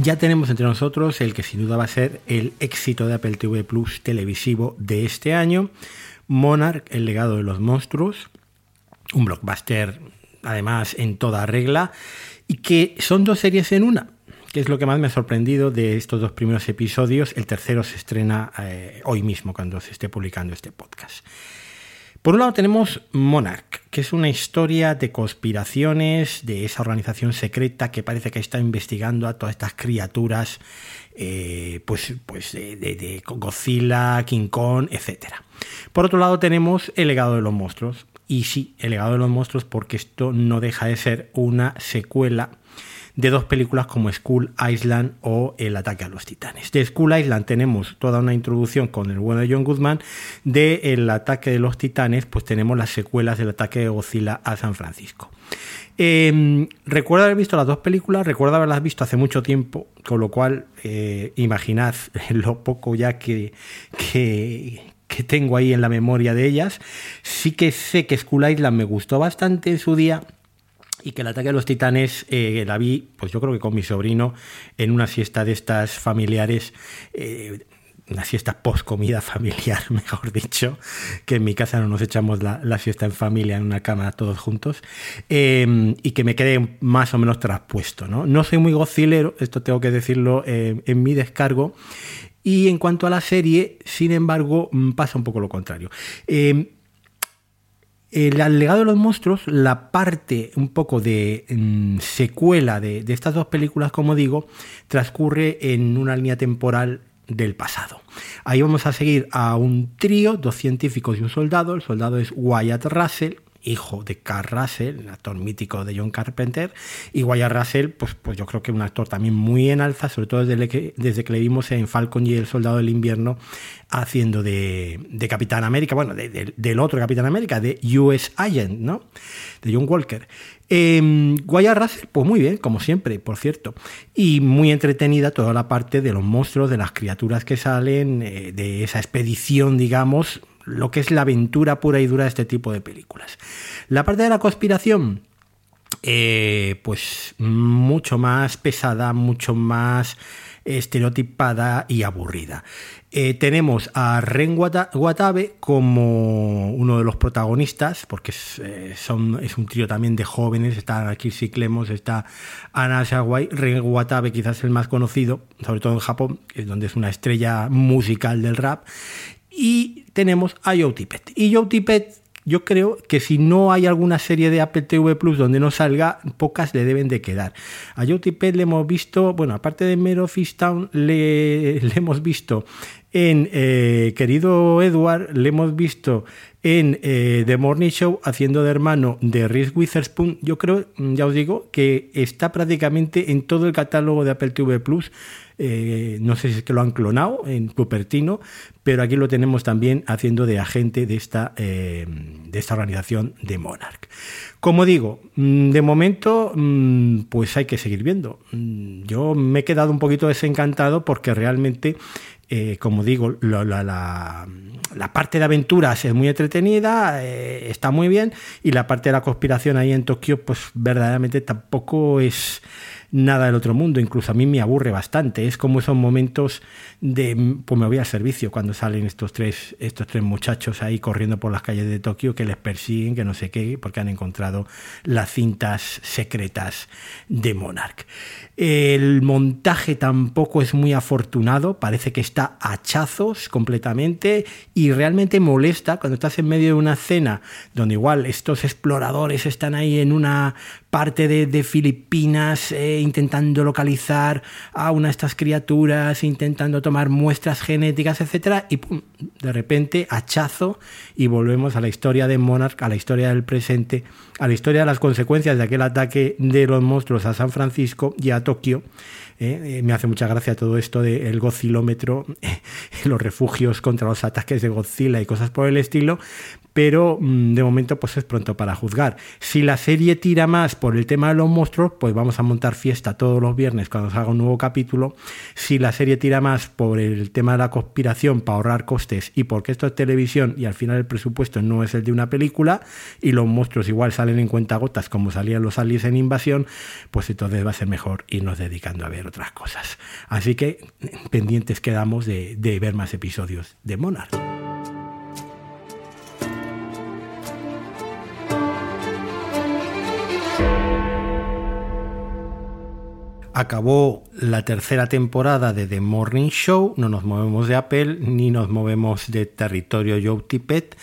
Ya tenemos entre nosotros el que sin duda va a ser el éxito de Apple TV Plus televisivo de este año, Monarch, el legado de los monstruos, un blockbuster además en toda regla, y que son dos series en una, que es lo que más me ha sorprendido de estos dos primeros episodios. El tercero se estrena eh, hoy mismo cuando se esté publicando este podcast. Por un lado tenemos Monarch, que es una historia de conspiraciones de esa organización secreta que parece que está investigando a todas estas criaturas, eh, pues, pues de, Godzilla, King Kong, etc. Por otro lado tenemos El legado de los monstruos. Y sí, El legado de los monstruos porque esto no deja de ser una secuela de dos películas como School Island o El ataque a los titanes. De School Island tenemos toda una introducción con el bueno de John Goodman. De El ataque de los titanes, pues tenemos las secuelas del ataque de Godzilla a San Francisco. Em, recuerdo haber visto las dos películas, recuerdo haberlas visto hace mucho tiempo, con lo cual eh, imaginad lo poco ya que, que, que, tengo ahí en la memoria de ellas. Sí que sé que School Island me gustó bastante en su día y que el ataque de los titanes eh, la vi, pues yo creo que con mi sobrino, en una siesta de estas familiares, eh, una siesta post comida familiar, mejor dicho, que en mi casa no nos echamos la, siesta en familia en una cama todos juntos, em, y que me quede más o menos traspuesto. No, no soy muy gocilero, esto tengo que decirlo eh, en mi descargo, y en cuanto a la serie, sin embargo, mm, pasa un poco lo contrario. Em, el legado de los monstruos, la parte un poco de mm, secuela de, estas dos películas, como digo, transcurre en una línea temporal del pasado. Ahí vamos a seguir a un trío, dos científicos y un soldado. El soldado es Wyatt Russell, hijo de Carl Russell, el actor mítico de John Carpenter, y Wyatt Russell, pues, pues yo creo que un actor también muy en alza, sobre todo desde que, desde que le vimos en Falcon y el Soldado del Invierno haciendo de, Capitán América, bueno, del otro Capitán América, de US Agent, ¿no? De John Walker. Eh, Russell, pues muy bien, como siempre, por cierto. Y muy entretenida toda la parte de los monstruos, de las criaturas que salen, eh, de esa expedición, digamos, lo que es la aventura pura y dura de este tipo de películas. La parte de la conspiración, eh, pues mucho más pesada, mucho más estereotipada y aburrida. Eh, tenemos a Ren Watabe como uno de los protagonistas, porque es, eh, son, es un trío también de jóvenes, está Kirsi Clemos, está Ana Ren Watabe quizás el más conocido, sobre todo en Japón, donde es una estrella musical del rap, y tenemos Joe Tippett, yo creo que si no hay alguna serie de Apple TV Plus donde no salga, pocas le deben de quedar. A le hemos visto, bueno, aparte de Mero Town, le, hemos visto En eh, querido Edward le hemos visto en eh, The Morning Show haciendo de hermano de Reese Witherspoon. Yo creo, ya os digo, que está prácticamente en todo el catálogo de Apple TV Plus. Eh, no sé si es que lo han clonado en Cupertino, pero aquí lo tenemos también haciendo de agente de esta, de esta organización de Monarch. Como digo, mm, de momento, mm, pues hay que seguir viendo. Mm, yo me he quedado un poquito desencantado porque realmente eh, como digo, la, parte de aventuras es muy entretenida, eh, está muy bien, y la parte de la conspiración ahí en Tokio, pues verdaderamente tampoco es nada del otro mundo, incluso a mí me aburre bastante, es como esos momentos de, pues me voy al servicio cuando salen estos tres, estos tres muchachos ahí corriendo por las calles de Tokio que les persiguen, que no sé qué, porque han encontrado las cintas secretas de Monarch. El montaje tampoco es muy afortunado, parece que está hachazos completamente y realmente molesta cuando estás en medio de una escena donde igual estos exploradores están ahí en una parte de, Filipinas eh, intentando localizar a una de estas criaturas, intentando tomar muestras genéticas, etcétera, y de repente hachazo y volvemos a la historia de Monarch, a la historia del presente, a la historia de las consecuencias de aquel ataque de los monstruos a San Francisco y a Tokio. ¿Eh? Eh, me hace mucha gracia todo esto del Godzilómetro, los refugios contra los ataques de Godzilla y cosas por el estilo, pero mm, de momento pues es pronto para juzgar. Si la serie tira más por el tema de los monstruos, pues vamos a montar fiesta todos los viernes cuando salga un nuevo capítulo. Si la serie tira más por el tema de la conspiración para ahorrar costes y porque esto es televisión y al final el presupuesto no es el de una película y los monstruos igual salen en cuentagotas como salían los aliens en invasión, pues entonces va a ser mejor irnos dedicando a ver otras cosas. Así que pendientes quedamos de, ver más episodios de Monarch. acabó la tercera temporada de The Morning Show, no nos movemos de Apple ni nos movemos de territorio Joe Tippett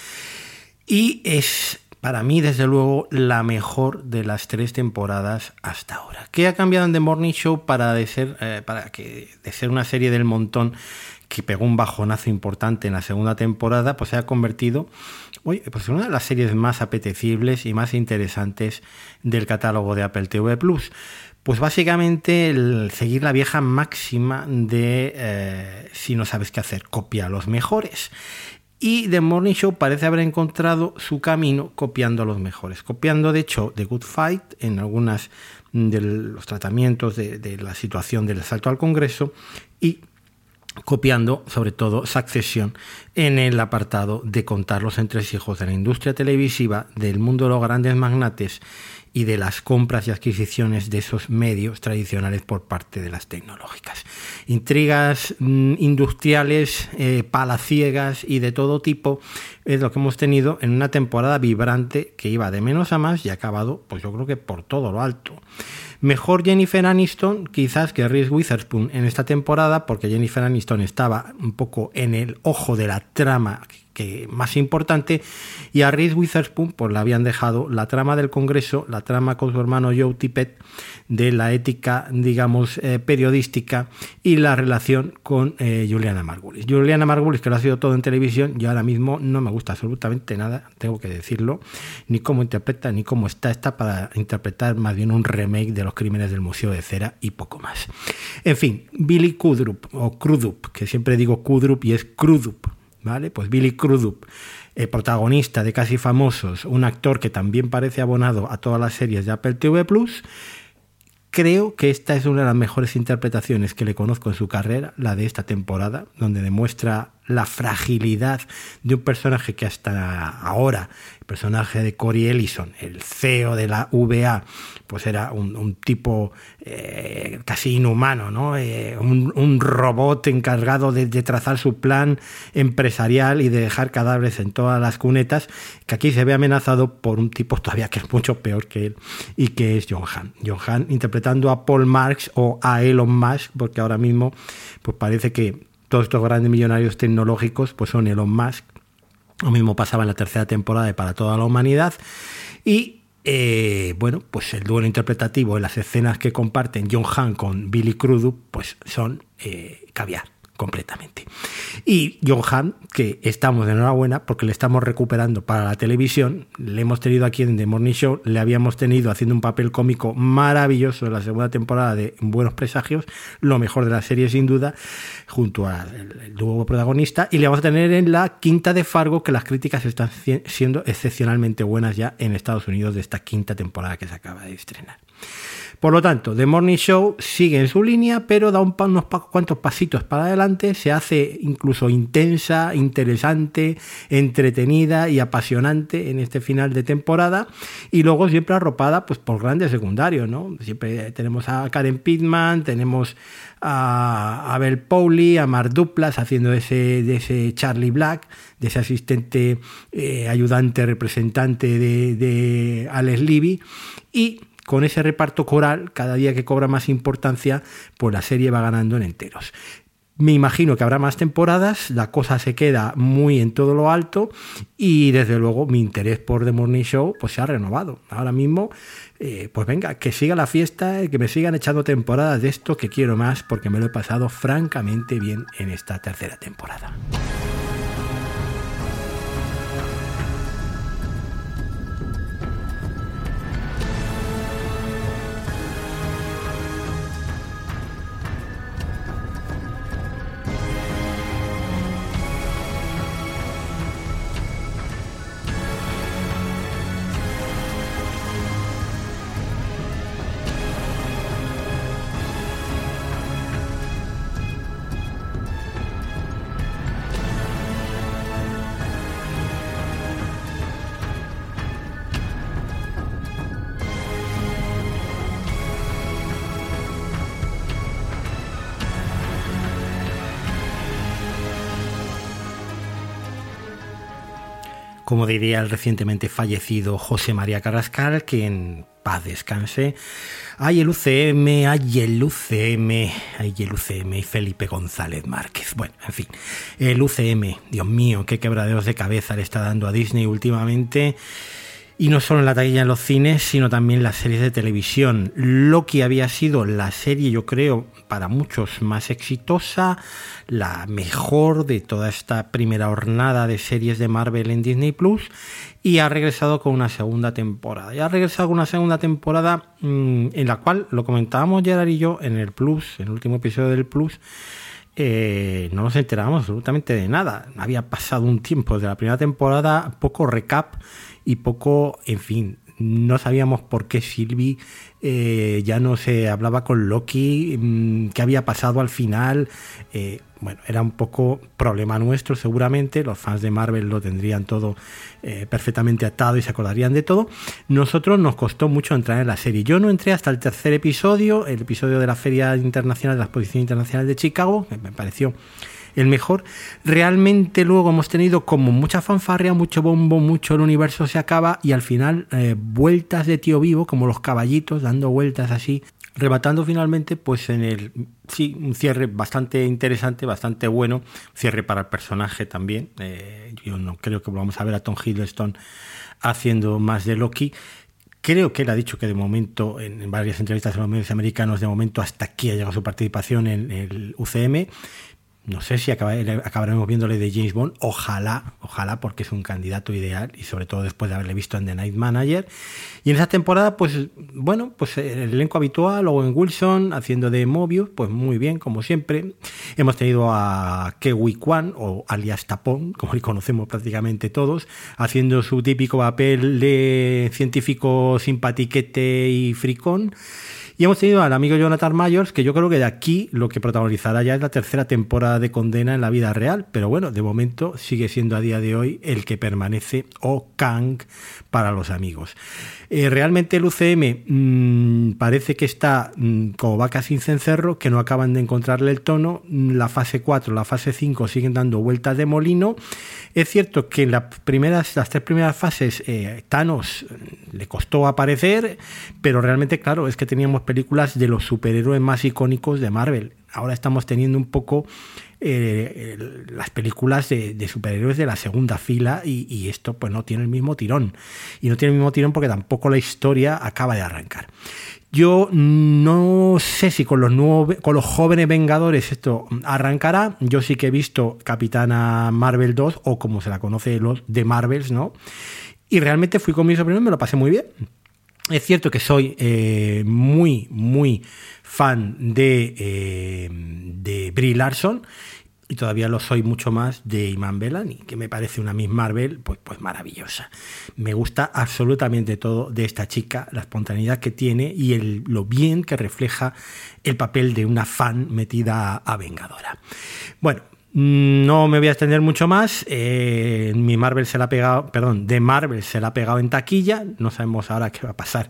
y es para mí desde luego la mejor de las tres temporadas hasta ahora. ¿Qué ha cambiado en The Morning Show para, de ser, eh, para que de ser una serie del montón que pegó un bajonazo importante en la segunda temporada, pues se ha convertido pues en una de las series más apetecibles y más interesantes del catálogo de Apple TV Plus. Pues básicamente seguir la vieja máxima de eh, si no sabes qué hacer, copia a los mejores. Y The Morning Show parece haber encontrado su camino copiando a los mejores. Copiando, de hecho, The Good Fight en algunos de los tratamientos de, la situación del asalto al Congreso y copiando sobre todo Succession en el apartado de contar los entresijos de la industria televisiva, del mundo de los grandes magnates y de las compras y adquisiciones de esos medios tradicionales por parte de las tecnológicas. Intrigas mm, industriales, eh, palaciegas y de todo tipo es lo que hemos tenido en una temporada vibrante que iba de menos a más y ha acabado, pues yo creo que por todo lo alto. Mejor Jennifer Aniston quizás que Reese Witherspoon en esta temporada, porque Jennifer Aniston estaba un poco en el ojo de la trama que más importante, y a Reese Witherspoon pues le habían dejado la trama del Congreso, la trama con su hermano Joe Tippett de la ética, digamos, eh, periodística y la relación con eh, Juliana Margulis. Juliana Margulis, que lo ha sido todo en televisión, yo ahora mismo no me gusta absolutamente nada, tengo que decirlo, ni cómo interpreta, ni cómo está, está para interpretar más bien un remake de los crímenes del Museo de Cera y poco más. En fin, Billy Kudrup, o Crudup, que siempre digo Kudrup y es Crudup, ¿vale? Pues Billy Crudup, el protagonista de Casi Famosos, un actor que también parece abonado a todas las series de Apple TV Plus, creo que esta es una de las mejores interpretaciones que le conozco en su carrera, la de esta temporada, donde demuestra la fragilidad de un personaje que hasta ahora, el personaje de Corey Ellison, el CEO de la VA, pues era un, tipo eh, casi inhumano, ¿no? Eh, un, robot encargado de, trazar su plan empresarial y de dejar cadáveres en todas las cunetas, que aquí se ve amenazado por un tipo todavía que es mucho peor que él y que es John Hahn. John Hahn interpretando a Paul Marx o a Elon Musk, porque ahora mismo pues parece que todos estos grandes millonarios tecnológicos pues son Elon Musk. Lo mismo pasaba en la tercera temporada de Para toda la humanidad. Y eh, bueno, pues el duelo interpretativo en las escenas que comparten John Hahn con Billy Crudup, pues son eh, caviar completamente. Y John Hamm, que estamos de enhorabuena porque le estamos recuperando para la televisión, le hemos tenido aquí en The Morning Show, le habíamos tenido haciendo un papel cómico maravilloso en la segunda temporada de Buenos Presagios, lo mejor de la serie sin duda, junto al dúo protagonista, y le vamos a tener en la quinta de Fargo, que las críticas están siendo excepcionalmente buenas ya en Estados Unidos de esta quinta temporada que se acaba de estrenar. Por lo tanto, The Morning Show sigue en su línea, pero da un, unos cuantos pasitos para adelante, se hace incluso intensa, interesante, entretenida y apasionante en este final de temporada, y luego siempre arropada pues, por grandes secundarios, ¿no? Siempre tenemos a Karen Pittman, tenemos a Abel Powley, a Mark Duplas haciendo ese, de ese Charlie Black, de ese asistente eh, ayudante representante de, de Alex Levy, y con ese reparto coral, cada día que cobra más importancia, pues la serie va ganando en enteros. Me imagino que habrá más temporadas, la cosa se queda muy en todo lo alto y desde luego mi interés por The Morning Show pues se ha renovado. Ahora mismo, eh, pues venga, que siga la fiesta, que me sigan echando temporadas de esto que quiero más porque me lo he pasado francamente bien en esta tercera temporada. Como diría el recientemente fallecido José María Carrascal, que en paz descanse. Ay, el UCM, ay, el UCM, ay, el UCM y Felipe González Márquez. Bueno, en fin, el UCM, Dios mío, qué quebraderos de cabeza le está dando a Disney últimamente. Y no solo en la taquilla en los cines, sino también las series de televisión. Loki había sido la serie, yo creo, para muchos más exitosa, la mejor de toda esta primera hornada de series de Marvel en Disney Plus, y ha regresado con una segunda temporada. Y ha regresado con una segunda temporada mmm, en la cual lo comentábamos Gerard y yo en el Plus, en el último episodio del Plus. Eh, no nos enterábamos absolutamente de nada. Había pasado un tiempo de la primera temporada, poco recap y poco, en fin, no sabíamos por qué Sylvie eh, ya no se hablaba con Loki, mmm, qué había pasado al final. Eh, bueno, era un poco problema nuestro seguramente, los fans de Marvel lo tendrían todo eh, perfectamente atado y se acordarían de todo. Nosotros nos costó mucho entrar en la serie. Yo no entré hasta el tercer episodio, el episodio de la Feria Internacional de la Exposición Internacional de Chicago, que me pareció el mejor. Realmente luego hemos tenido como mucha fanfarria, mucho bombo, mucho el universo se acaba y al final eh, vueltas de tío vivo, como los caballitos, dando vueltas así, rematando finalmente pues en el sí un cierre bastante interesante bastante bueno cierre para el personaje también eh, yo no creo que vamos a ver a Tom Hiddleston haciendo más de Loki creo que él ha dicho que de momento en, en varias entrevistas en los medios americanos de momento hasta aquí ha llegado su participación en el UCM no sé si acabaremos viéndole de James Bond, ojalá, ojalá, porque es un candidato ideal y sobre todo después de haberle visto en The Night Manager. Y en esa temporada, pues bueno, pues el elenco habitual, Owen Wilson haciendo de Mobius, pues muy bien, como siempre. Hemos tenido a Kewi Kwan, o alias Tapón, como le conocemos prácticamente todos, haciendo su típico papel de científico simpatiquete y fricón. Y hemos tenido al amigo Jonathan Mayors, que yo creo que de aquí lo que protagonizará ya es la tercera temporada de condena en la vida real, pero bueno, de momento sigue siendo a día de hoy el que permanece o Kang para los amigos. Eh, realmente el UCM mmm, parece que está mmm, como vaca sin cencerro, que no acaban de encontrarle el tono. La fase 4, la fase 5 siguen dando vueltas de molino. Es cierto que en las, primeras, las tres primeras fases eh, Thanos mm, le costó aparecer, pero realmente, claro, es que teníamos películas de los superhéroes más icónicos de Marvel. Ahora estamos teniendo un poco eh, las películas de, superhéroes de la segunda fila y, y, esto pues no tiene el mismo tirón. Y no tiene el mismo tirón porque tampoco la historia acaba de arrancar. Yo no sé si con los, nuevos, con los jóvenes Vengadores esto arrancará. Yo sí que he visto Capitana Marvel 2 o como se la conoce los de Marvels, ¿no? Y realmente fui con mi sobrino y me lo pasé muy bien. Es cierto que soy eh, muy, muy fan de, eh, de Brie Larson y todavía lo soy mucho más de Iman Belani, que me parece una Miss Marvel pues, pues maravillosa. Me gusta absolutamente todo de esta chica, la espontaneidad que tiene y el, lo bien que refleja el papel de una fan metida a Vengadora. Bueno, no me voy a extender mucho más. Eh, mi Marvel se la ha pegado, perdón, de Marvel se la ha pegado en taquilla. No sabemos ahora qué va a pasar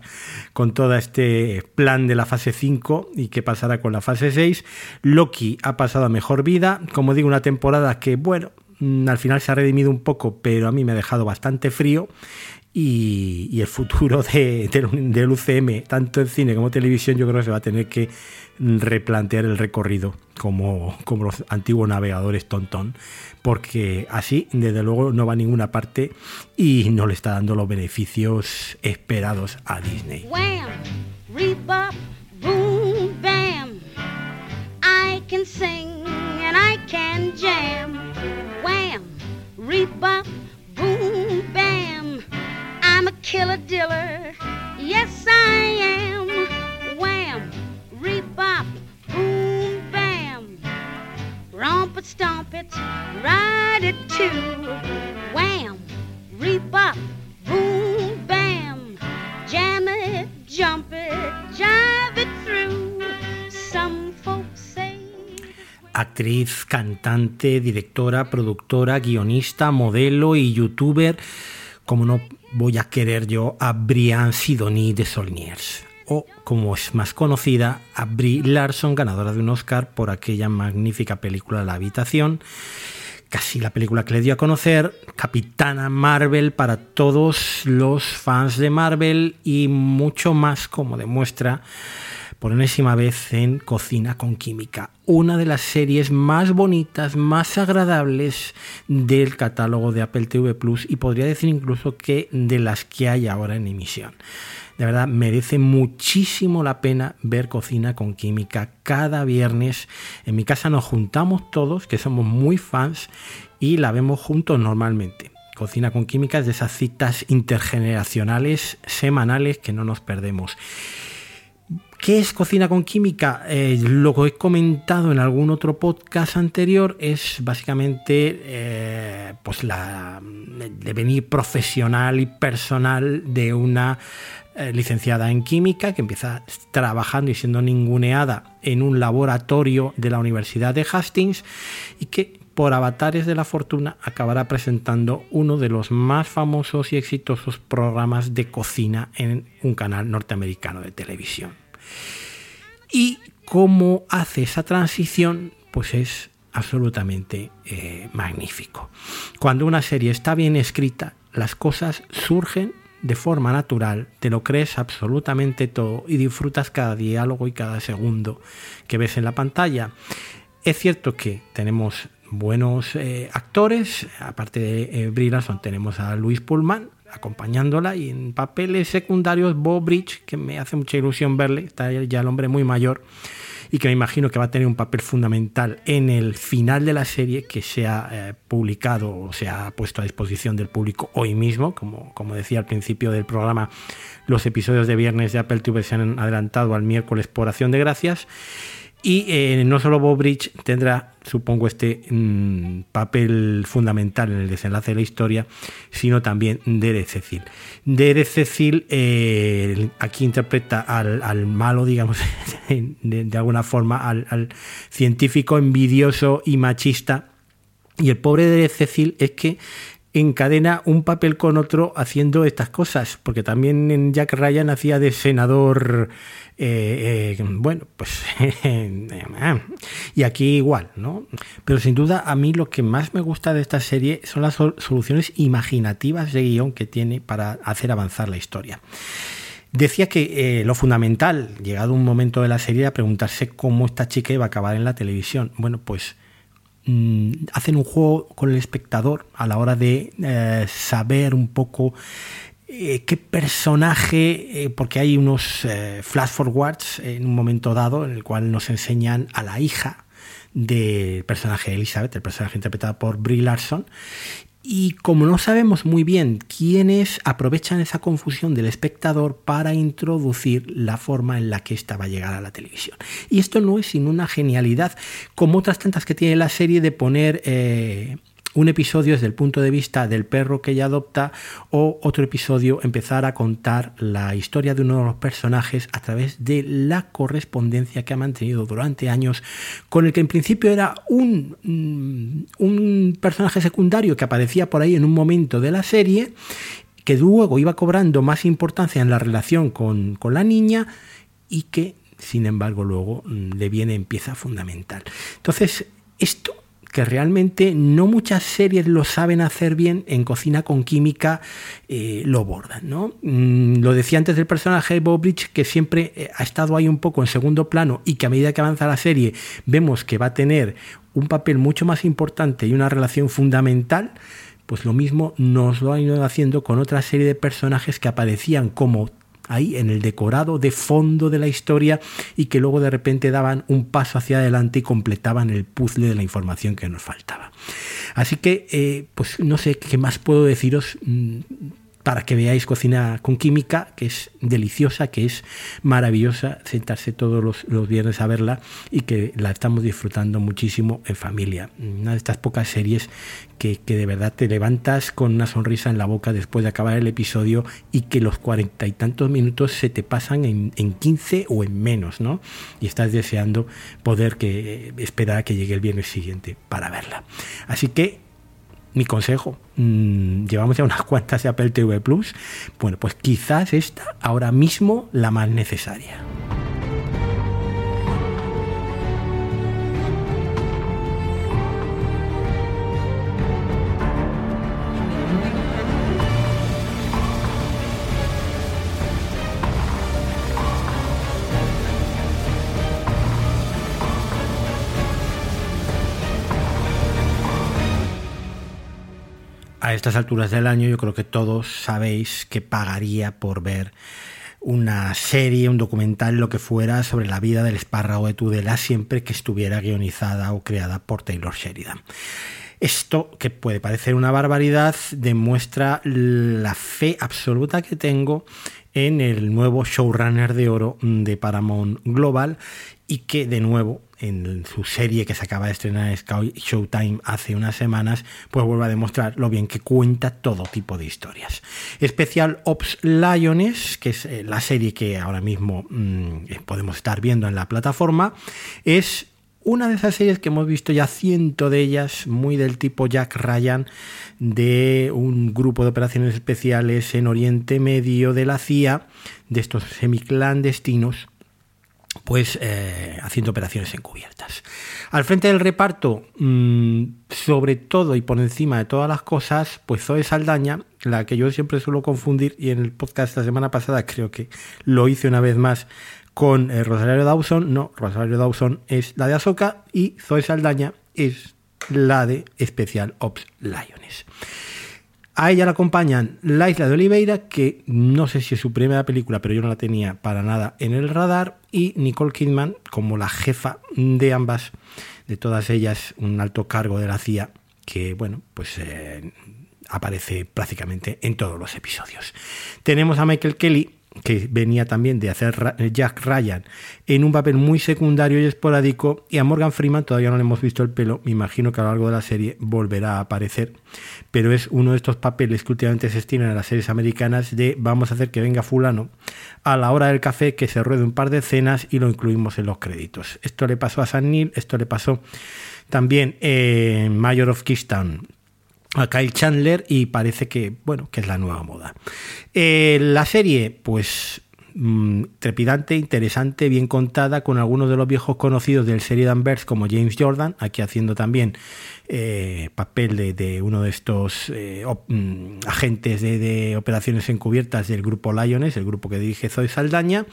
con todo este plan de la fase 5 y qué pasará con la fase 6. Loki ha pasado a mejor vida. Como digo, una temporada que, bueno, mm, al final se ha redimido un poco, pero a mí me ha dejado bastante frío. Y, el futuro de, del UCM, tanto en cine como televisión, yo creo que se va a tener que replantear el recorrido como, como los antiguos navegadores tontón, porque así desde luego no va a ninguna parte y no le está dando los beneficios esperados a Disney. Wham, rebop, boom, bam. I can sing and I can jam. Wham, rebop, killer diller. Yes, I am. Wham. rebop, boom, bam. Romp it, stomp it, ride it too. Wham, rebop, boom, bam. Jam it, jump it, jive it through. Some folks say. Actriz, cantante, directora, productora, guionista, modelo y youtuber. Como no voy a querer yo a Brian Sidonie de Solniers o, como es más conocida, a Brie Larson, ganadora de un Oscar por aquella magnífica película La Habitación, casi la película que le dio a conocer, Capitana Marvel para todos los fans de Marvel y mucho más, como demuestra por enésima vez en Cocina con Química, una de las series más bonitas, más agradables del catálogo de Apple TV Plus y podría decir incluso que de las que hay ahora en emisión. De verdad, merece muchísimo la pena ver Cocina con Química cada viernes. En mi casa nos juntamos todos, que somos muy fans, y la vemos juntos normalmente. Cocina con Química es de esas citas intergeneracionales semanales que no nos perdemos. ¿Qué es cocina con química? Eh, lo que he comentado en algún otro podcast anterior es básicamente eh, pues la devenir profesional y personal de una eh, licenciada en química que empieza trabajando y siendo ninguneada en un laboratorio de la Universidad de Hastings y que por avatares de la fortuna acabará presentando uno de los más famosos y exitosos programas de cocina en un canal norteamericano de televisión. Y cómo hace esa transición, pues es absolutamente eh, magnífico. Cuando una serie está bien escrita, las cosas surgen de forma natural, te lo crees absolutamente todo y disfrutas cada diálogo y cada segundo que ves en la pantalla. Es cierto que tenemos buenos eh, actores, aparte de eh, tenemos a Luis Pullman acompañándola y en papeles secundarios Bob Bridge, que me hace mucha ilusión verle, está ya el hombre muy mayor y que me imagino que va a tener un papel fundamental en el final de la serie que se ha eh, publicado o se ha puesto a disposición del público hoy mismo. Como, como decía al principio del programa, los episodios de viernes de Apple TV se han adelantado al miércoles por acción de gracias. Y eh, no solo Bob Bridge tendrá, supongo, este mm, papel fundamental en el desenlace de la historia, sino también Derek Cecil. Derek Cecil eh, aquí interpreta al, malo, digamos, de, alguna forma, al, científico envidioso y machista. Y el pobre Derek Cecil es que encadena un papel con otro haciendo estas cosas, porque también en Jack Ryan hacía de senador eh, eh, bueno, pues y aquí igual, ¿no? Pero sin duda a mí lo que más me gusta de esta serie son las soluciones imaginativas de guion que tiene para hacer avanzar la historia. Decía que eh, lo fundamental, llegado un momento de la serie, era preguntarse cómo esta chica iba a acabar en la televisión. Bueno, pues mm, hacen un juego con el espectador a la hora de saber un poco eh, qué personaje, eh, porque hay unos eh, flash forwards en un momento dado en el cual nos enseñan a la hija del personaje Elizabeth, el personaje interpretado por Brie Larson, y como no sabemos muy bien quiénes aprovechan esa confusión del espectador para introducir la forma en la que ésta va a la televisión. Y esto no es sin una genialidad, como otras tantas que tiene la serie de poner un episodio desde el punto de vista del perro que ella adopta o otro episodio empezar a contar la historia de uno de los personajes a través de la correspondencia que ha mantenido durante años con el que en principio era un, mm, un personaje secundario que aparecía por ahí en un momento de la serie que luego iba cobrando más importancia en la relación con, con la niña y que sin embargo luego mm, le viene en pieza fundamental. Entonces, esto que realmente no muchas series lo saben hacer bien en cocina con química eh, lo bordan ¿no? Mm, lo decía antes del personaje de Bobridge que siempre eh, ha estado ahí un poco en segundo plano y que a medida que avanza la serie vemos que va a tener un papel mucho más importante y una relación fundamental pues lo mismo nos lo han ido haciendo con otra serie de personajes que aparecían como ahí en el decorado de fondo de la historia y que luego de repente daban un paso hacia adelante y completaban el puzzle de la información que nos faltaba. Así que, eh, pues no sé qué más puedo deciros. Para que veáis cocina con química, que es deliciosa, que es maravillosa, sentarse todos los, viernes a verla y que la estamos disfrutando muchísimo en familia. Una de estas pocas series que, de verdad te levantas con una sonrisa en la boca después de acabar el episodio y que los cuarenta y tantos minutos se te pasan en, en 15 o en menos, ¿no? Y estás deseando poder que, esperar a que llegue el viernes siguiente para verla. Así que mi consejo, mm, llevamos ya unas cuantas de Apple TV Plus, bueno, pues quizás esta ahora mismo la más necesaria. Estas alturas del año yo creo que todos sabéis que pagaría por ver una serie, un documental, lo que fuera, sobre la vida del espárrago de Tudela siempre que estuviera guionizada o creada por Taylor Sheridan. Esto, que puede parecer una barbaridad, demuestra la fe absoluta que tengo en el nuevo showrunner de oro de Paramount Global y que de nuevo en su serie que se acaba de estrenar en Showtime hace unas semanas, pues vuelve a demostrar lo bien que cuenta todo tipo de historias. Especial Ops Lions, que es eh, la serie que ahora mismo mm, eh, podemos estar viendo en la plataforma, es una de esas series que hemos visto ya ciento de ellas, muy del tipo Jack Ryan, de un grupo de operaciones especiales en Oriente Medio de la CIA, de estos semiclandestinos pues eh, haciendo operaciones encubiertas. Al frente del reparto, mm, sobre todo y por encima de todas las cosas, pues Zoe Saldaña, la que yo siempre suelo confundir, y en el podcast la semana pasada creo que lo hice una vez más con eh, Rosario Dawson. No, Rosario Dawson es la de Azoka y Zoe Saldaña es la de Special Ops Lions. A ella la acompañan La Isla de Oliveira, que no sé si es su primera película, pero yo no la tenía para nada en el radar, y Nicole Kidman como la jefa de ambas, de todas ellas, un alto cargo de la CIA, que bueno, pues eh, aparece prácticamente en todos los episodios. Tenemos a Michael Kelly, que venía también de hacer Jack Ryan en un papel muy secundario y esporádico, y a Morgan Freeman todavía no le hemos visto el pelo, me imagino que a lo largo de la serie volverá a aparecer, pero es uno de estos papeles que últimamente se estiman en las series americanas de vamos a hacer que venga fulano a la hora del café, que se ruede un par de escenas y lo incluimos en los créditos. Esto le pasó a San Neil, esto le pasó también en Mayor of Keystone a Kyle Chandler y parece que, bueno, que es la nueva moda. Eh, la serie, pues mm, trepidante, interesante, bien contada, con algunos de los viejos conocidos del serie Danvers como James Jordan, aquí haciendo también eh, papel de, uno de estos eh, mm, agentes de, operaciones encubiertas del grupo Lions, el grupo que dirige Zoe Saldaña.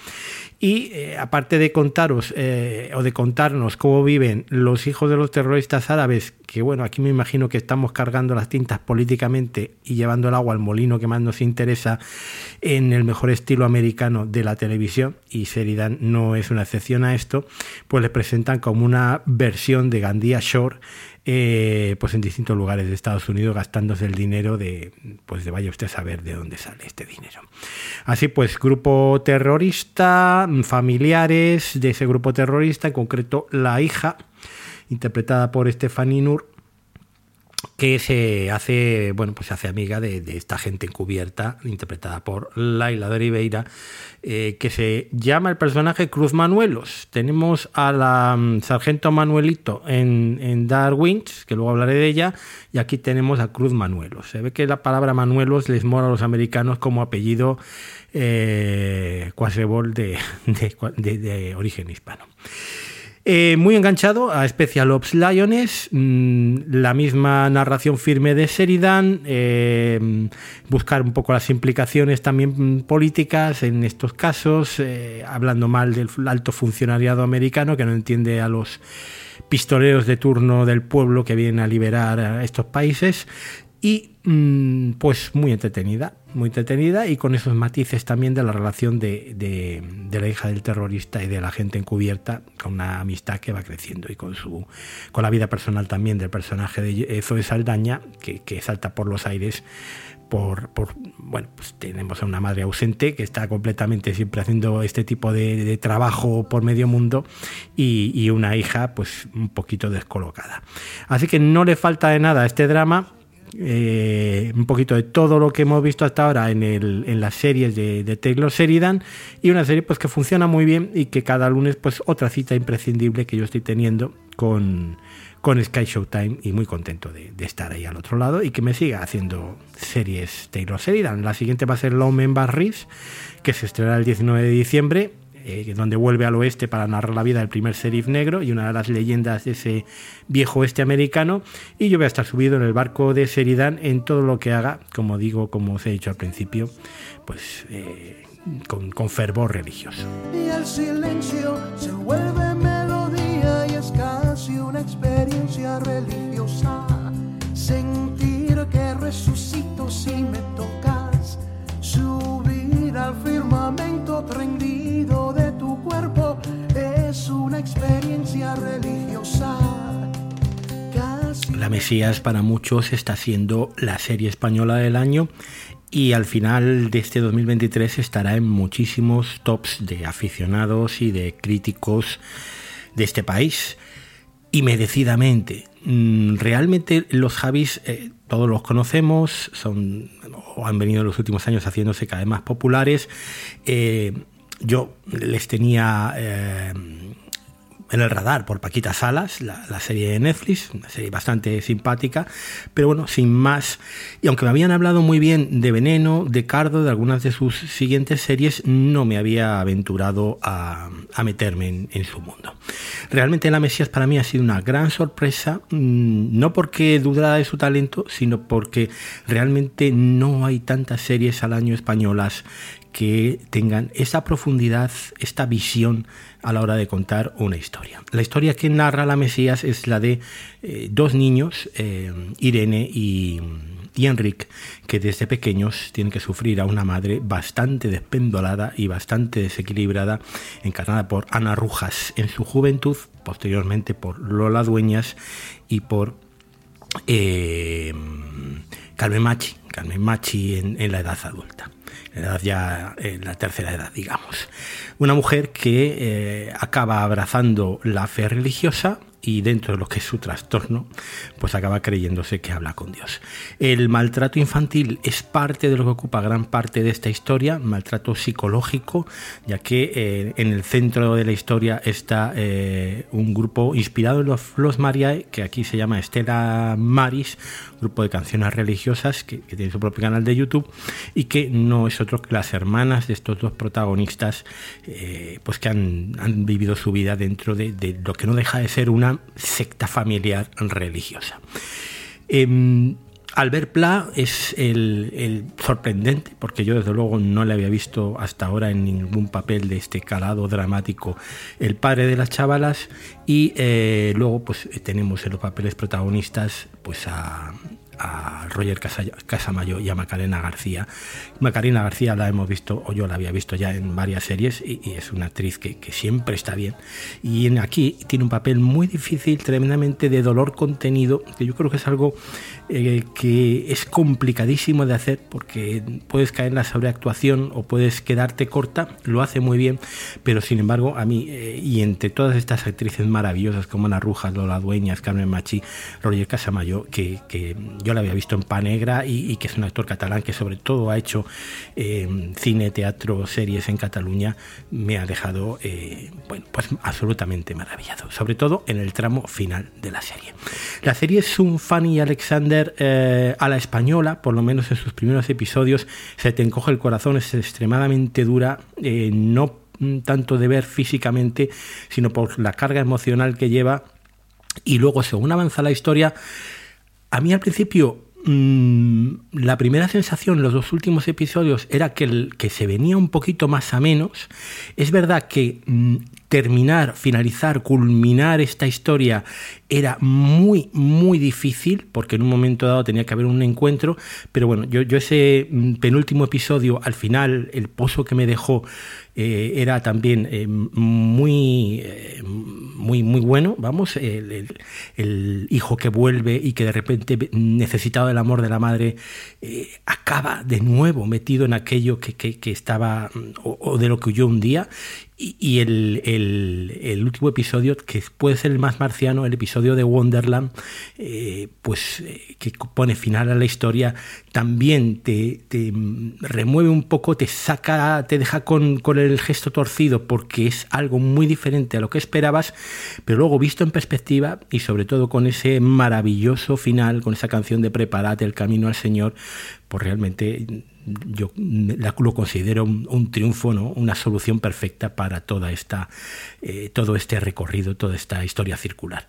Y eh, aparte de contaros o de contarnos cómo viven los hijos de los terroristas árabes que bueno, aquí me imagino que estamos cargando las tintas políticamente y llevando el agua al molino que más nos interesa en el mejor estilo americano de la televisión, y Sheridan no es una excepción a esto, pues le presentan como una versión de Gandía Shore eh, pues en distintos lugares de Estados Unidos gastándose el dinero de, pues de vaya usted a saber de dónde sale este dinero. Así pues, grupo terrorista, familiares de ese grupo terrorista, en concreto la hija, interpretada por Stephanie Nur, que se hace, bueno, pues se hace amiga de, esta gente encubierta, interpretada por Laila de Oliveira, eh, que se llama el personaje Cruz Manuelos. Tenemos a la mm, sargento Manuelito en, en Darwin, que luego hablaré de ella, y aquí tenemos a Cruz Manuelos. Se ve que la palabra Manuelos les mora a los americanos como apellido eh, de, de, de origen hispano. Eh, muy enganchado a Special Ops Lions, mm, la misma narración firme de Sheridan, eh, buscar un poco las implicaciones también políticas en estos casos, eh, hablando mal del alto funcionariado americano que no entiende a los pistoleros de turno del pueblo que vienen a liberar a estos países y mm, pues muy entretenida, muy entretenida y con esos matices también de la relación de, la hija del terrorista y de la gente encubierta, con una amistad que va creciendo y con su con la vida personal también del personaje de Zoe Saldaña, que, salta por los aires por, bueno, pues tenemos a una madre ausente que está completamente siempre haciendo este tipo de, trabajo por medio mundo y, y, una hija pues un poquito descolocada. Así que no le falta de nada a este drama eh, un poquito de todo lo que hemos visto hasta ahora en, el, en las series de, Taylor Sheridan y una serie pues que funciona muy bien y que cada lunes pues otra cita imprescindible que yo estoy teniendo con, con Sky Showtime y muy contento de, estar ahí al otro lado y que me siga haciendo series Taylor Sheridan. La siguiente va a ser Lome en Barris, que se estrenará el 19 de diciembre eh, donde vuelve al oeste para narrar la vida del primer sheriff negro y una de las leyendas de ese viejo oeste americano. Y yo voy a estar subido en el barco de Sheridan en todo lo que haga, como digo, como os he dicho al principio, pues eh, con, con fervor religioso. Y el silencio se vuelve melodía y es casi una experiencia religiosa. Sentir que resucito si me tocas, subir al firmamento prendido una experiencia religiosa. La Mesías para muchos está siendo la serie española del año y al final de este 2023 estará en muchísimos tops de aficionados y de críticos de este país. Y merecidamente. Mm, realmente los Javis eh, todos los conocemos, son o han venido en los últimos años haciéndose cada vez más populares. Eh, yo les tenía eh, en el radar por Paquita Salas, la, serie de Netflix, una serie bastante simpática, pero bueno, sin más. Y aunque me habían hablado muy bien de Veneno, de Cardo, de algunas de sus siguientes series, no me había aventurado a, meterme en, su mundo. Realmente La Mesías para mí ha sido una gran sorpresa, mm, no porque dudara de su talento, sino porque realmente no hay tantas series al año españolas que tengan esa profundidad, esta visión a la hora de contar una historia. La historia que narra la Mesías es la de eh, dos niños, eh, Irene y, y que desde pequeños tienen que sufrir a una madre bastante despendolada y bastante desequilibrada, encarnada por Ana Rujas en su juventud, posteriormente por Lola Dueñas y por eh, Carmen Machi, Carmen Machi en la edad adulta edad ya en la tercera edad, digamos. Una mujer que eh, acaba abrazando la fe religiosa y dentro de lo que es su trastorno, pues acaba creyéndose que habla con Dios. El maltrato infantil es parte de lo que ocupa gran parte de esta historia, maltrato psicológico, ya que eh, en el centro de la historia está eh, un grupo inspirado en los, los Mariae, que aquí se llama Estela Maris, grupo de canciones religiosas que, tiene su propio canal de YouTube y que no es otro que las hermanas de estos dos protagonistas, eh, pues que han, vivido su vida dentro de, de lo que no deja de ser una secta familiar religiosa. Em, Albert Pla es el, sorprendente, porque yo desde luego no le había visto hasta ahora en ningún papel de este calado dramático, el padre de las chavalas, y eh, luego pues tenemos en los papeles protagonistas pues a, a Roger Casamayo y a Macarena García. Macarena García la hemos visto, o yo la había visto ya en varias series, y, es una actriz que, siempre está bien. Y en aquí tiene un papel muy difícil, tremendamente de dolor contenido, que yo creo que es algo eh, que es complicadísimo de hacer, porque puedes caer en la sobreactuación o puedes quedarte corta, lo hace muy bien, pero sin embargo, a mí, eh, y entre todas estas actrices maravillosas como Ana Rujas, Lola Dueñas, Carmen Machi, Roger Casamayo, que, que yo la había visto en Panegra y, y, que es un actor catalán que sobre todo ha hecho eh, cine, teatro, series en Cataluña, me ha dejado eh, bueno, pues absolutamente maravillado, sobre todo en el tramo final de la serie. La serie es un Fanny Alexander eh, a la española, por lo menos en sus primeros episodios, se te encoge el corazón, es extremadamente dura, no tanto de ver físicamente, sino por la carga emocional que lleva. Y luego, según avanza la historia, a mí al principio mm, la primera sensación los dos últimos episodios era que, que se venía un poquito más a menos. Es verdad que mm, terminar, finalizar, culminar esta historia era muy, muy difícil, porque en un momento dado tenía que haber un encuentro, pero bueno, yo, yo ese mm, penúltimo episodio, al final, el pozo que me dejó eh, era también eh, muy, eh, muy, muy bueno, vamos, el, hijo que vuelve y que de repente necesitado del amor de la madre acaba de nuevo metido en aquello que, que, estaba o, o, de lo que huyó un día y, el, el, último episodio, que puede ser el más marciano, el episodio de Wonderland, eh, pues eh, que pone final a la historia, también te, te, remueve un poco, te saca, te deja con, con, el gesto torcido, porque es algo muy diferente a lo que esperabas, pero luego visto en perspectiva y sobre todo con ese maravilloso final, con esa canción de Preparate el camino al Señor, pues realmente yo lo considero un, triunfo, ¿no? una solución perfecta para toda esta, eh, todo este recorrido, toda esta historia circular.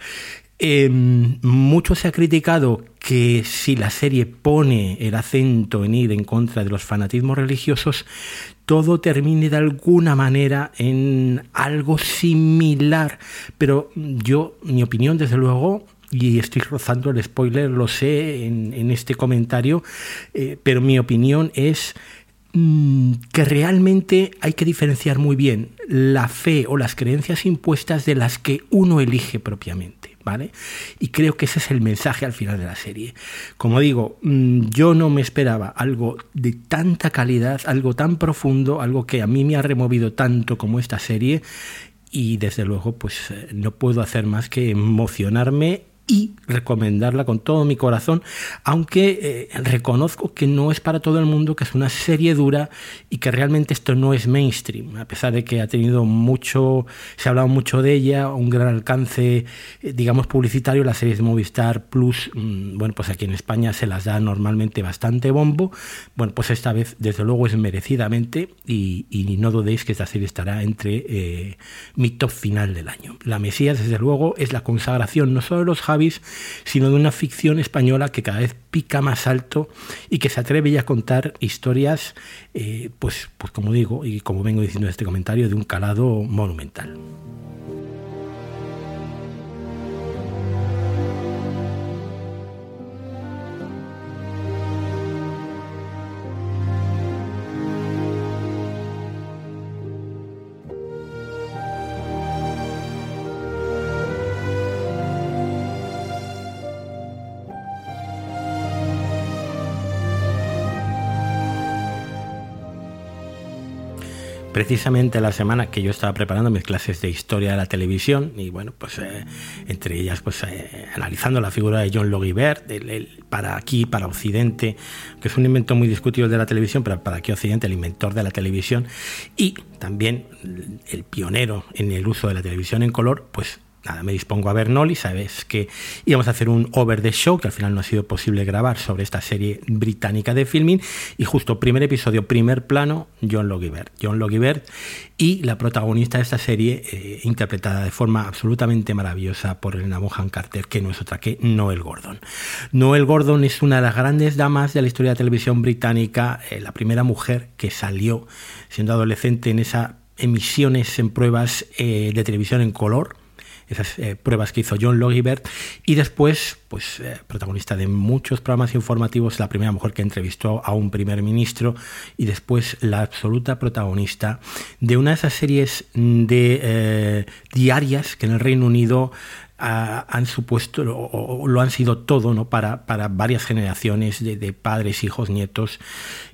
Em, mucho se ha criticado que si la serie pone el acento en ir en contra de los fanatismos religiosos, todo termine de alguna manera en algo similar. Pero yo, mi opinión, desde luego, y estoy rozando el spoiler, lo sé en, este comentario, eh, pero mi opinión es mm, que realmente hay que diferenciar muy bien la fe o las creencias impuestas de las que uno elige propiamente. ¿Vale? Y creo que ese es el mensaje al final de la serie. Como digo, mm, yo no me esperaba algo de tanta calidad, algo tan profundo, algo que a mí me ha removido tanto como esta serie y desde luego pues eh, no puedo hacer más que emocionarme y recomendarla con todo mi corazón, aunque eh, reconozco que no es para todo el mundo, que es una serie dura y que realmente esto no es mainstream, a pesar de que ha tenido mucho, se ha hablado mucho de ella, un gran alcance, eh, digamos, publicitario, la serie de Movistar Plus, mm, bueno, pues aquí en España se las da normalmente bastante bombo, bueno, pues esta vez desde luego es merecidamente y, no dudéis que esta serie estará entre eh, mi top final del año. La Mesías, desde luego, es la consagración no solo de los sino de una ficción española que cada vez pica más alto y que se atreve ya a contar historias, eh, pues, pues como digo, y como vengo diciendo en este comentario, de un calado monumental. Precisamente la semana que yo estaba preparando mis clases de historia de la televisión y bueno, pues eh, entre ellas pues eh, analizando la figura de John Logibert para aquí, para Occidente, que es un invento muy discutido de la televisión, pero para aquí Occidente, el inventor de la televisión y también el pionero en el uso de la televisión en color, pues nada, me dispongo a ver Nolly, sabes que íbamos a hacer un over the show, que al final no ha sido posible grabar sobre esta serie británica de filming, y justo primer episodio, primer plano, John Logie John Logie y la protagonista de esta serie, eh, interpretada de forma absolutamente maravillosa por Elena Bonham Carter, que no es otra que Noel Gordon. Noel Gordon es una de las grandes damas de la historia de la televisión británica, eh, la primera mujer que salió siendo adolescente en esas emisiones en pruebas eh, de televisión en color, esas eh, pruebas que hizo John Logibert. Y después, pues eh, protagonista de muchos programas informativos, la primera mujer que entrevistó a un primer ministro y después la absoluta protagonista de una de esas series de eh, diarias que en el Reino Unido han supuesto o, lo han sido todo ¿no? para, para varias generaciones de, padres, hijos, nietos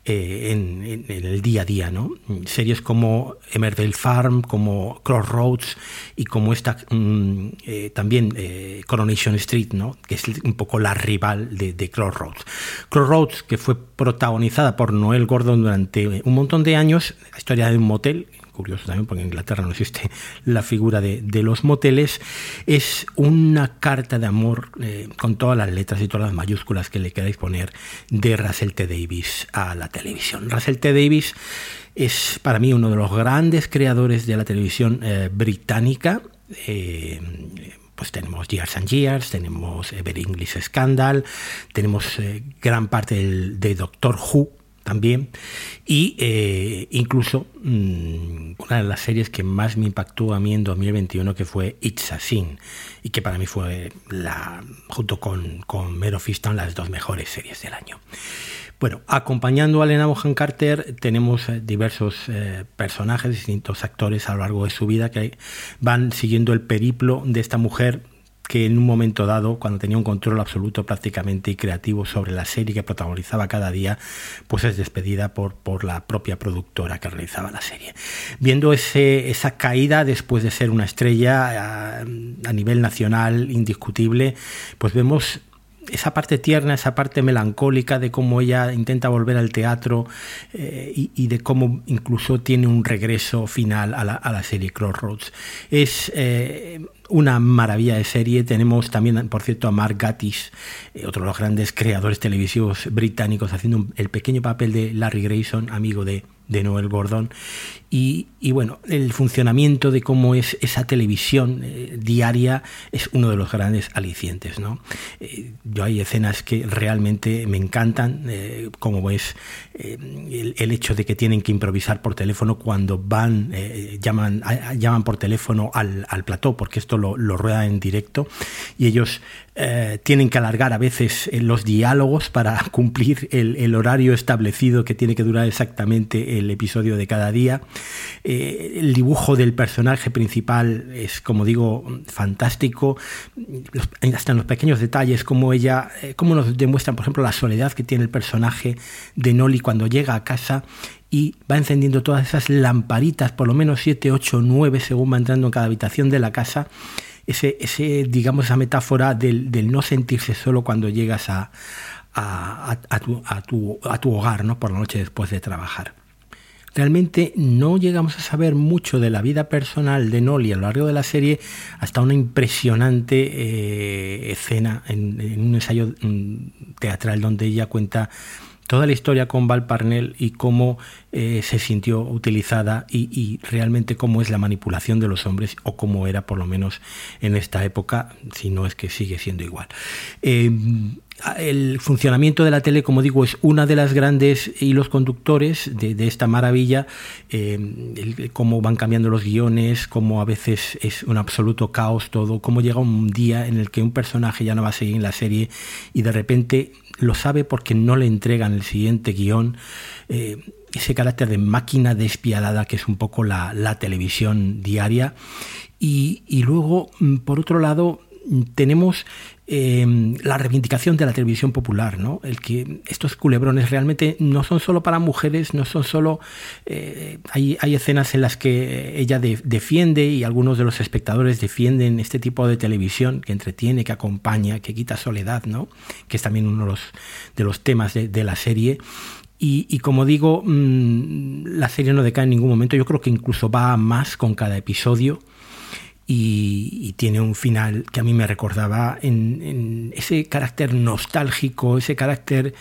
eh, en, el día a día. ¿no? Series como Emmerdale Farm, como Crossroads y como esta mm, eh, también eh, Coronation Street, ¿no? que es un poco la rival de, de Crossroads. Crossroads, que fue protagonizada por Noel Gordon durante un montón de años, la historia de un motel curioso también porque en Inglaterra no existe la figura de, los moteles, es una carta de amor eh, con todas las letras y todas las mayúsculas que le queráis poner de Russell T. Davis a la televisión. Russell T. Davis es para mí uno de los grandes creadores de la televisión eh, británica. Eh, pues tenemos Years and Years, tenemos Every English Scandal, tenemos gran parte de Doctor Who, también. Y eh, incluso mm, una de las series que más me impactó a mí en 2021, que fue It's a Sin, y que para mí fue, la, junto con, con Mero las dos mejores series del año. Bueno, acompañando a Elena Bohan Carter tenemos eh, diversos eh, personajes, distintos actores a lo largo de su vida que van siguiendo el periplo de esta mujer que en un momento dado, cuando tenía un control absoluto prácticamente y creativo sobre la serie que protagonizaba cada día, pues es despedida por, por la propia productora que realizaba la serie. Viendo ese, esa caída después de ser una estrella a, nivel nacional indiscutible, pues vemos esa parte tierna, esa parte melancólica de cómo ella intenta volver al teatro eh, y, de cómo incluso tiene un regreso final a la, a la serie Crossroads. Es eh, una maravilla de serie. Tenemos también, por cierto, a Mark Gatiss, eh, otro de los grandes creadores televisivos británicos, haciendo el pequeño papel de Larry Grayson, amigo de, de Noel Gordon. Y, bueno, el funcionamiento de cómo es esa televisión eh, diaria es uno de los grandes alicientes. ¿no? Eh, yo hay escenas que realmente me encantan, como es el, hecho de que tienen que improvisar por teléfono cuando van, llaman, llaman por teléfono al, al plató, porque esto lo, rueda en directo y ellos eh, tienen que alargar a veces eh, los diálogos para cumplir el, horario establecido que tiene que durar exactamente el episodio de cada día. Eh, el dibujo del personaje principal es, como digo, fantástico. hasta en los pequeños detalles, como ella, como nos demuestran, por ejemplo, la soledad que tiene el personaje de Nolly cuando llega a casa y va encendiendo todas esas lamparitas, por lo menos 7, 8, 9, según va entrando en cada habitación de la casa. Ese, digamos, esa metáfora del, no sentirse solo cuando llegas a, tu, hogar, ¿no? Por la noche después de trabajar. Realmente no llegamos a saber mucho de la vida personal de Nolly a lo largo de la serie hasta una impresionante eh, escena en, en, un ensayo mm, teatral donde ella cuenta toda la historia con Val Parnell y cómo eh, se sintió utilizada y, realmente cómo es la manipulación de los hombres o cómo era por lo menos en esta época, si no es que sigue siendo igual. Eh, el funcionamiento de la tele, como digo, es una de las grandes hilos conductores de, esta maravilla, eh, cómo van cambiando los guiones, cómo a veces es un absoluto caos todo, cómo llega un día en el que un personaje ya no va a seguir en la serie y de repente lo sabe porque no le entregan el siguiente guion. Eh, ese carácter de máquina despiadada que es un poco la, televisión diaria. Y, luego, mm, por otro lado, tenemos Em, la reivindicación de la televisión popular, ¿no? El que estos culebrones realmente no son solo para mujeres, no son solo... Eh, hay, escenas en las que ella defiende y algunos de los espectadores defienden este tipo de televisión que entretiene, que acompaña, que quita soledad, ¿no? Que es también uno de los, de los temas de, la serie. Y, como digo, mm, la serie no decae en ningún momento. Yo creo que incluso va más con cada episodio y, tiene un final que a mí me recordaba en, ese carácter nostálgico, ese carácter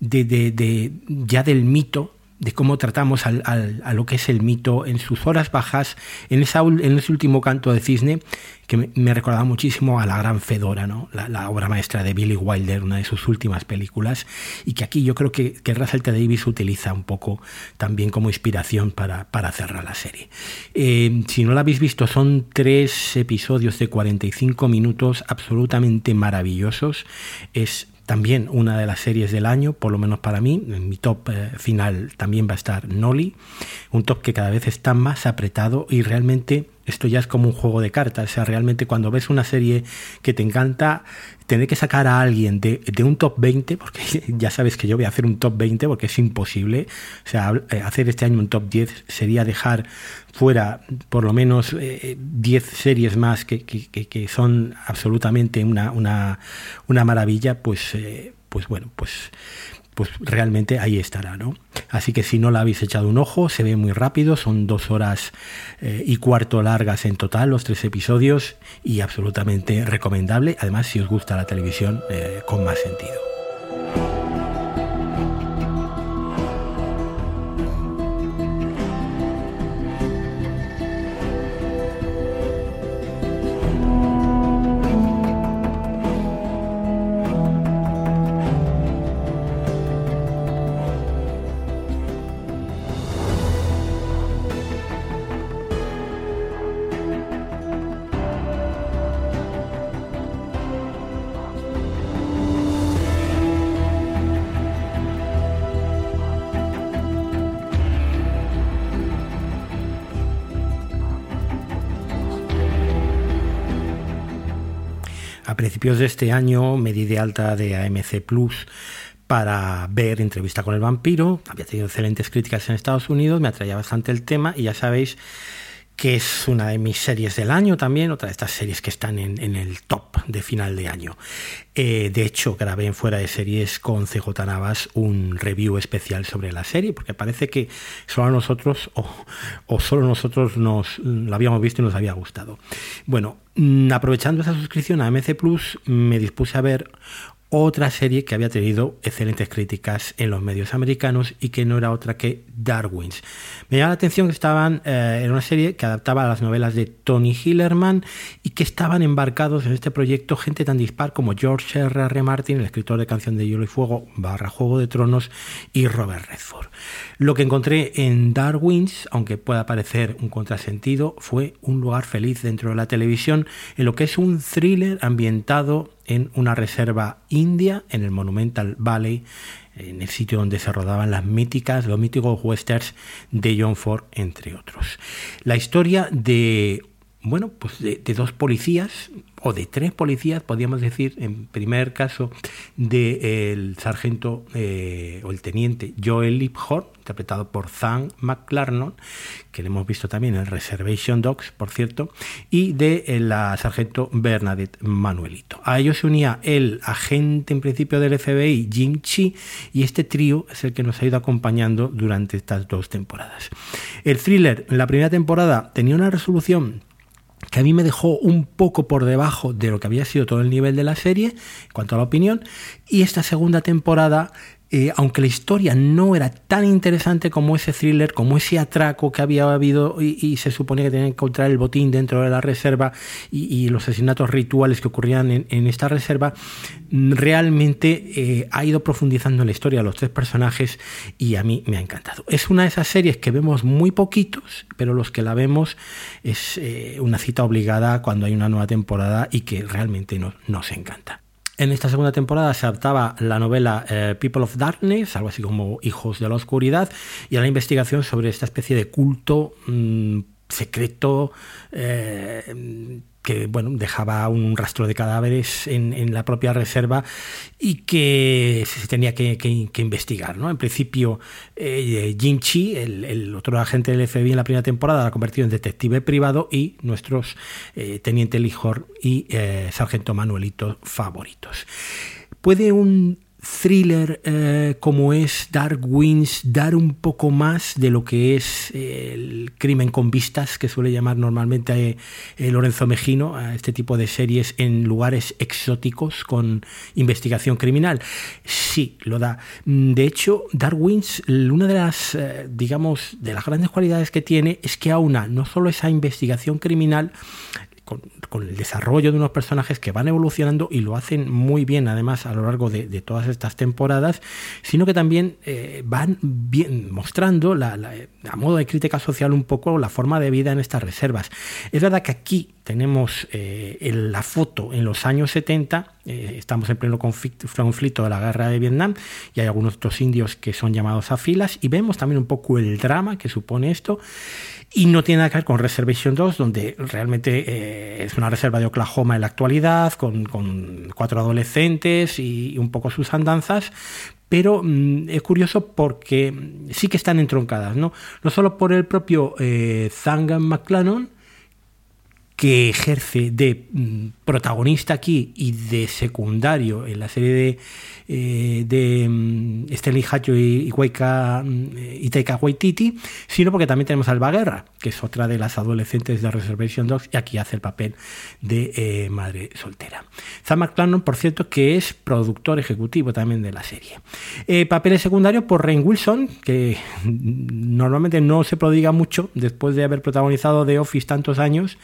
de, ya del mito de cómo tratamos al, a lo que es el mito en sus horas bajas, en, esa, en ese último canto de cisne, que me, recordaba muchísimo a La Gran Fedora, ¿no? La, obra maestra de Billy Wilder, una de sus últimas películas, y que aquí yo creo que, que Russell T. Davis utiliza un poco también como inspiración para, para cerrar la serie. Eh, si no la habéis visto, son tres episodios de 45 minutos absolutamente maravillosos. Es también una de las series del año, por lo menos para mí. En mi top eh, final también va a estar Nolly, un top que cada vez está más apretado y realmente esto ya es como un juego de cartas. O sea, realmente cuando ves una serie que te encanta, tener que sacar a alguien de, un top 20, porque ya sabes que yo voy a hacer un top 20 porque es imposible. O sea, eh, hacer este año un top 10 sería dejar fuera por lo menos 10 eh, series más que, que, son absolutamente una, una, una maravilla, pues, eh, pues bueno, pues pues realmente ahí estará, ¿no? Así que si no la habéis echado un ojo, se ve muy rápido, son dos horas eh, y cuarto largas en total los tres episodios y absolutamente recomendable, además si os gusta la televisión eh, con más sentido. Principios de este año me di de alta de AMC Plus para ver Entrevista con el vampiro. Había tenido excelentes críticas en Estados Unidos, me atraía bastante el tema y ya sabéis que es una de mis series del año también, otra de estas series que están en, el top de final de año. Eh, de hecho, grabé en Fuera de Series con CJ Navas un review especial sobre la serie, porque parece que solo nosotros o, solo nosotros nos lo habíamos visto y nos había gustado. Bueno, mm, aprovechando esa suscripción a MC Plus, me dispuse a ver otra serie que había tenido excelentes críticas en los medios americanos y que no era otra que Darwins. Me llama la atención que estaban eh, en una serie que adaptaba las novelas de Tony Hillerman y que estaban embarcados en este proyecto gente tan dispar como George R. R. Martin, el escritor de Canción de Hielo y Fuego, barra Juego de Tronos, y Robert Redford. Lo que encontré en Darwins, aunque pueda parecer un contrasentido, fue un lugar feliz dentro de la televisión en lo que es un thriller ambientado en una reserva india, en el Monumental Valley, en el sitio donde se rodaban las míticas, los míticos westerns de John Ford, entre otros. La historia de bueno, pues de, dos policías, o de tres policías, podríamos decir, en primer caso, del sargento eh, o el teniente Joel Liphorn, interpretado por Zan McClarnon, que le hemos visto también en Reservation Dogs, por cierto, y de eh, la sargento Bernadette Manuelito. A ellos se unía el agente en principio del FBI, Jim Chi, y este trío es el que nos ha ido acompañando durante estas dos temporadas. El thriller, en la primera temporada, tenía una resolución que a mí me dejó un poco por debajo de lo que había sido todo el nivel de la serie, en cuanto a la opinión, y esta segunda temporada eh, aunque la historia no era tan interesante como ese thriller, como ese atraco que había habido y, se suponía que tenían que encontrar el botín dentro de la reserva y, los asesinatos rituales que ocurrían en, esta reserva, realmente eh, ha ido profundizando en la historia de los tres personajes y a mí me ha encantado. Es una de esas series que vemos muy poquitos, pero los que la vemos es eh, una cita obligada cuando hay una nueva temporada y que realmente nos encanta. En esta segunda temporada se adaptaba la novela eh, People of Darkness, algo así como Hijos de la Oscuridad, y a la investigación sobre esta especie de culto mm, secreto eh, que bueno, dejaba un rastro de cadáveres en, la propia reserva y que se tenía que, investigar. ¿no? En principio, eh, Jin Chi, el, otro agente del FBI en la primera temporada, la ha convertido en detective privado y nuestros eh, teniente Lijor y eh, sargento Manuelito favoritos. ¿Puede un thriller eh, como es Dark Winds dar un poco más de lo que es eh, el crimen con vistas que suele llamar normalmente eh, Lorenzo Mejino a este tipo de series en lugares exóticos con investigación criminal. Sí, lo da. De hecho, Dark Winds, una de las, digamos, de las grandes cualidades que tiene es que aúna no solo esa investigación criminal, con, el desarrollo de unos personajes que van evolucionando y lo hacen muy bien además a lo largo de, todas estas temporadas, sino que también eh, van bien mostrando a modo de crítica social un poco la forma de vida en estas reservas. Es verdad que aquí tenemos eh, la foto en los años 70, eh, estamos en pleno conflicto, conflicto, de la guerra de Vietnam y hay algunos otros indios que son llamados a filas y vemos también un poco el drama que supone esto y no tiene nada que ver con Reservation 2, donde realmente eh, es una reserva de Oklahoma en la actualidad, con, cuatro adolescentes y, un poco sus andanzas, pero mm, es curioso porque sí que están entroncadas, no, no solo por el propio eh, Zangan McClanon, que ejerce de mm, protagonista aquí y de secundario en la serie de, eh, um, Stanley Hacho y, mm, y Taika Waititi, sino porque también tenemos a Alba Guerra, que es otra de las adolescentes de Reservation Dogs y aquí hace el papel de eh, madre soltera. Sam McClellan, por cierto, que es productor ejecutivo también de la serie. Eh, papeles secundarios por Rain Wilson, que normalmente no se prodiga mucho después de haber protagonizado The Office tantos años,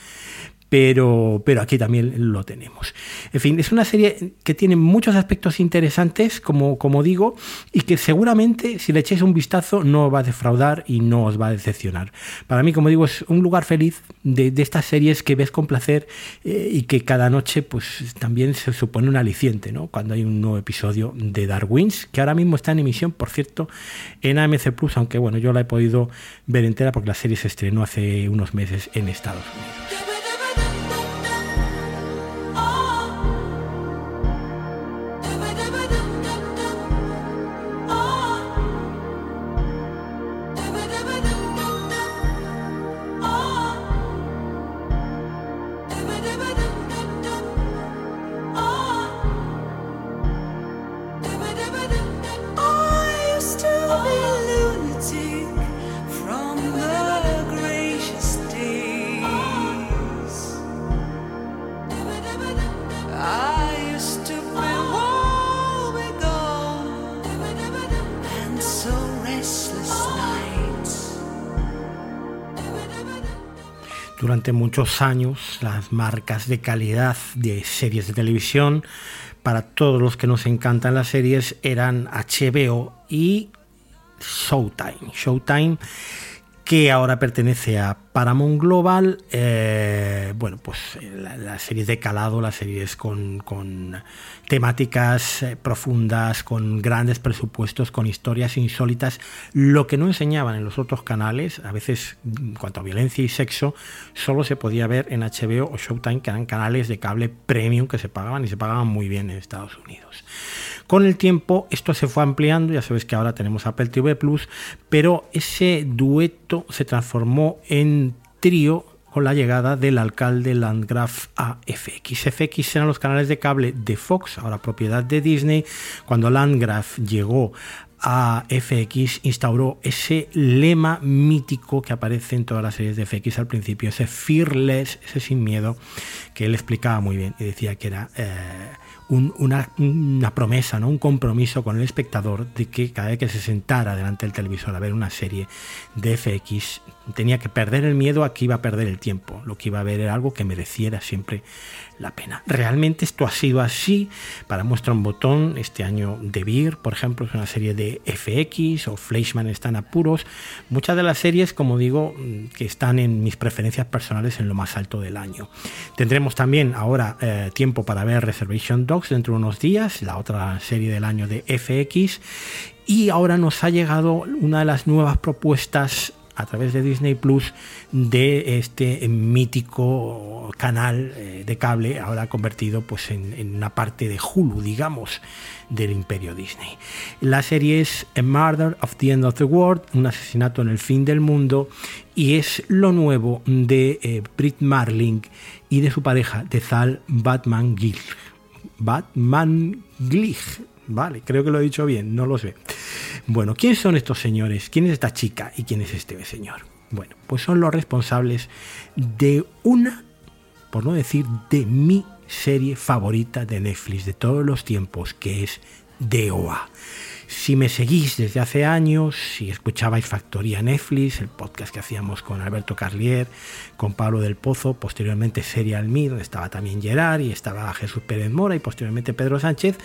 pero, pero aquí también lo tenemos. En fin, es una serie que tiene muchos aspectos interesantes, como, como digo, y que seguramente si le echáis un vistazo no os va a defraudar y no os va a decepcionar. Para mí, como digo, es un lugar feliz de, estas series que ves con placer eh, y que cada noche pues también se supone un aliciente, ¿no? Cuando hay un nuevo episodio de Darwins, que ahora mismo está en emisión, por cierto, en AMC Plus, aunque bueno, yo la he podido ver entera porque la serie se estrenó hace unos meses en Estados Unidos. Muchos años las marcas de calidad de series de televisión para todos los que nos encantan las series eran HBO y Showtime. Showtime que ahora pertenece a Paramount Global. Eh, bueno, pues las la series de calado, las series con, temáticas eh, profundas, con grandes presupuestos, con historias insólitas, lo que no enseñaban en los otros canales, a veces en cuanto a violencia y sexo, solo se podía ver en HBO o Showtime, que eran canales de cable premium que se pagaban y se pagaban muy bien en Estados Unidos. Con el tiempo esto se fue ampliando, ya sabéis que ahora tenemos Apple TV Plus, pero ese dueto se transformó en trío con la llegada del alcalde Landgraf a FX. FX eran los canales de cable de Fox, ahora propiedad de Disney. Cuando Landgraf llegó a FX instauró ese lema mítico que aparece en todas las series de FX al principio, ese fearless, ese sin miedo, que él explicaba muy bien y decía que era eh, una, promesa, ¿no? un compromiso con el espectador de que cada vez que se sentara delante del televisor a ver una serie de FX tenía que perder el miedo a que iba a perder el tiempo, lo que iba a ver era algo que mereciera siempre la pena. Realmente esto ha sido así. Para muestra un botón, este año de Beer, por ejemplo, es una serie de FX o Fleischmann están apuros. Muchas de las series, como digo, mm, que están en mis preferencias personales en lo más alto del año. Tendremos también ahora eh, tiempo para ver Reservation Dogs dentro de unos días, la otra serie del año de FX. Y ahora nos ha llegado una de las nuevas propuestas a través de Disney Plus de este mítico canal eh, de cable ahora convertido pues en, una parte de Hulu digamos del imperio Disney. La serie es A Murder of the End of the World un asesinato en el fin del mundo y es lo nuevo de eh, Brit Marling y de su pareja de Zal Batman Gil Batman Vale, creo que lo he dicho bien, no lo sé. Bueno, ¿quiénes son estos señores? ¿Quién es esta chica y quién es este señor? Bueno, pues son los responsables de una, por no decir de mi serie favorita de Netflix de todos los tiempos, que es DOA. Si me seguís desde hace años, si escuchabais Factoría Netflix, el podcast que hacíamos con Alberto Carlier, con Pablo del Pozo, posteriormente Serial Me, donde estaba también Gerard y estaba Jesús Pérez Mora y posteriormente Pedro Sánchez,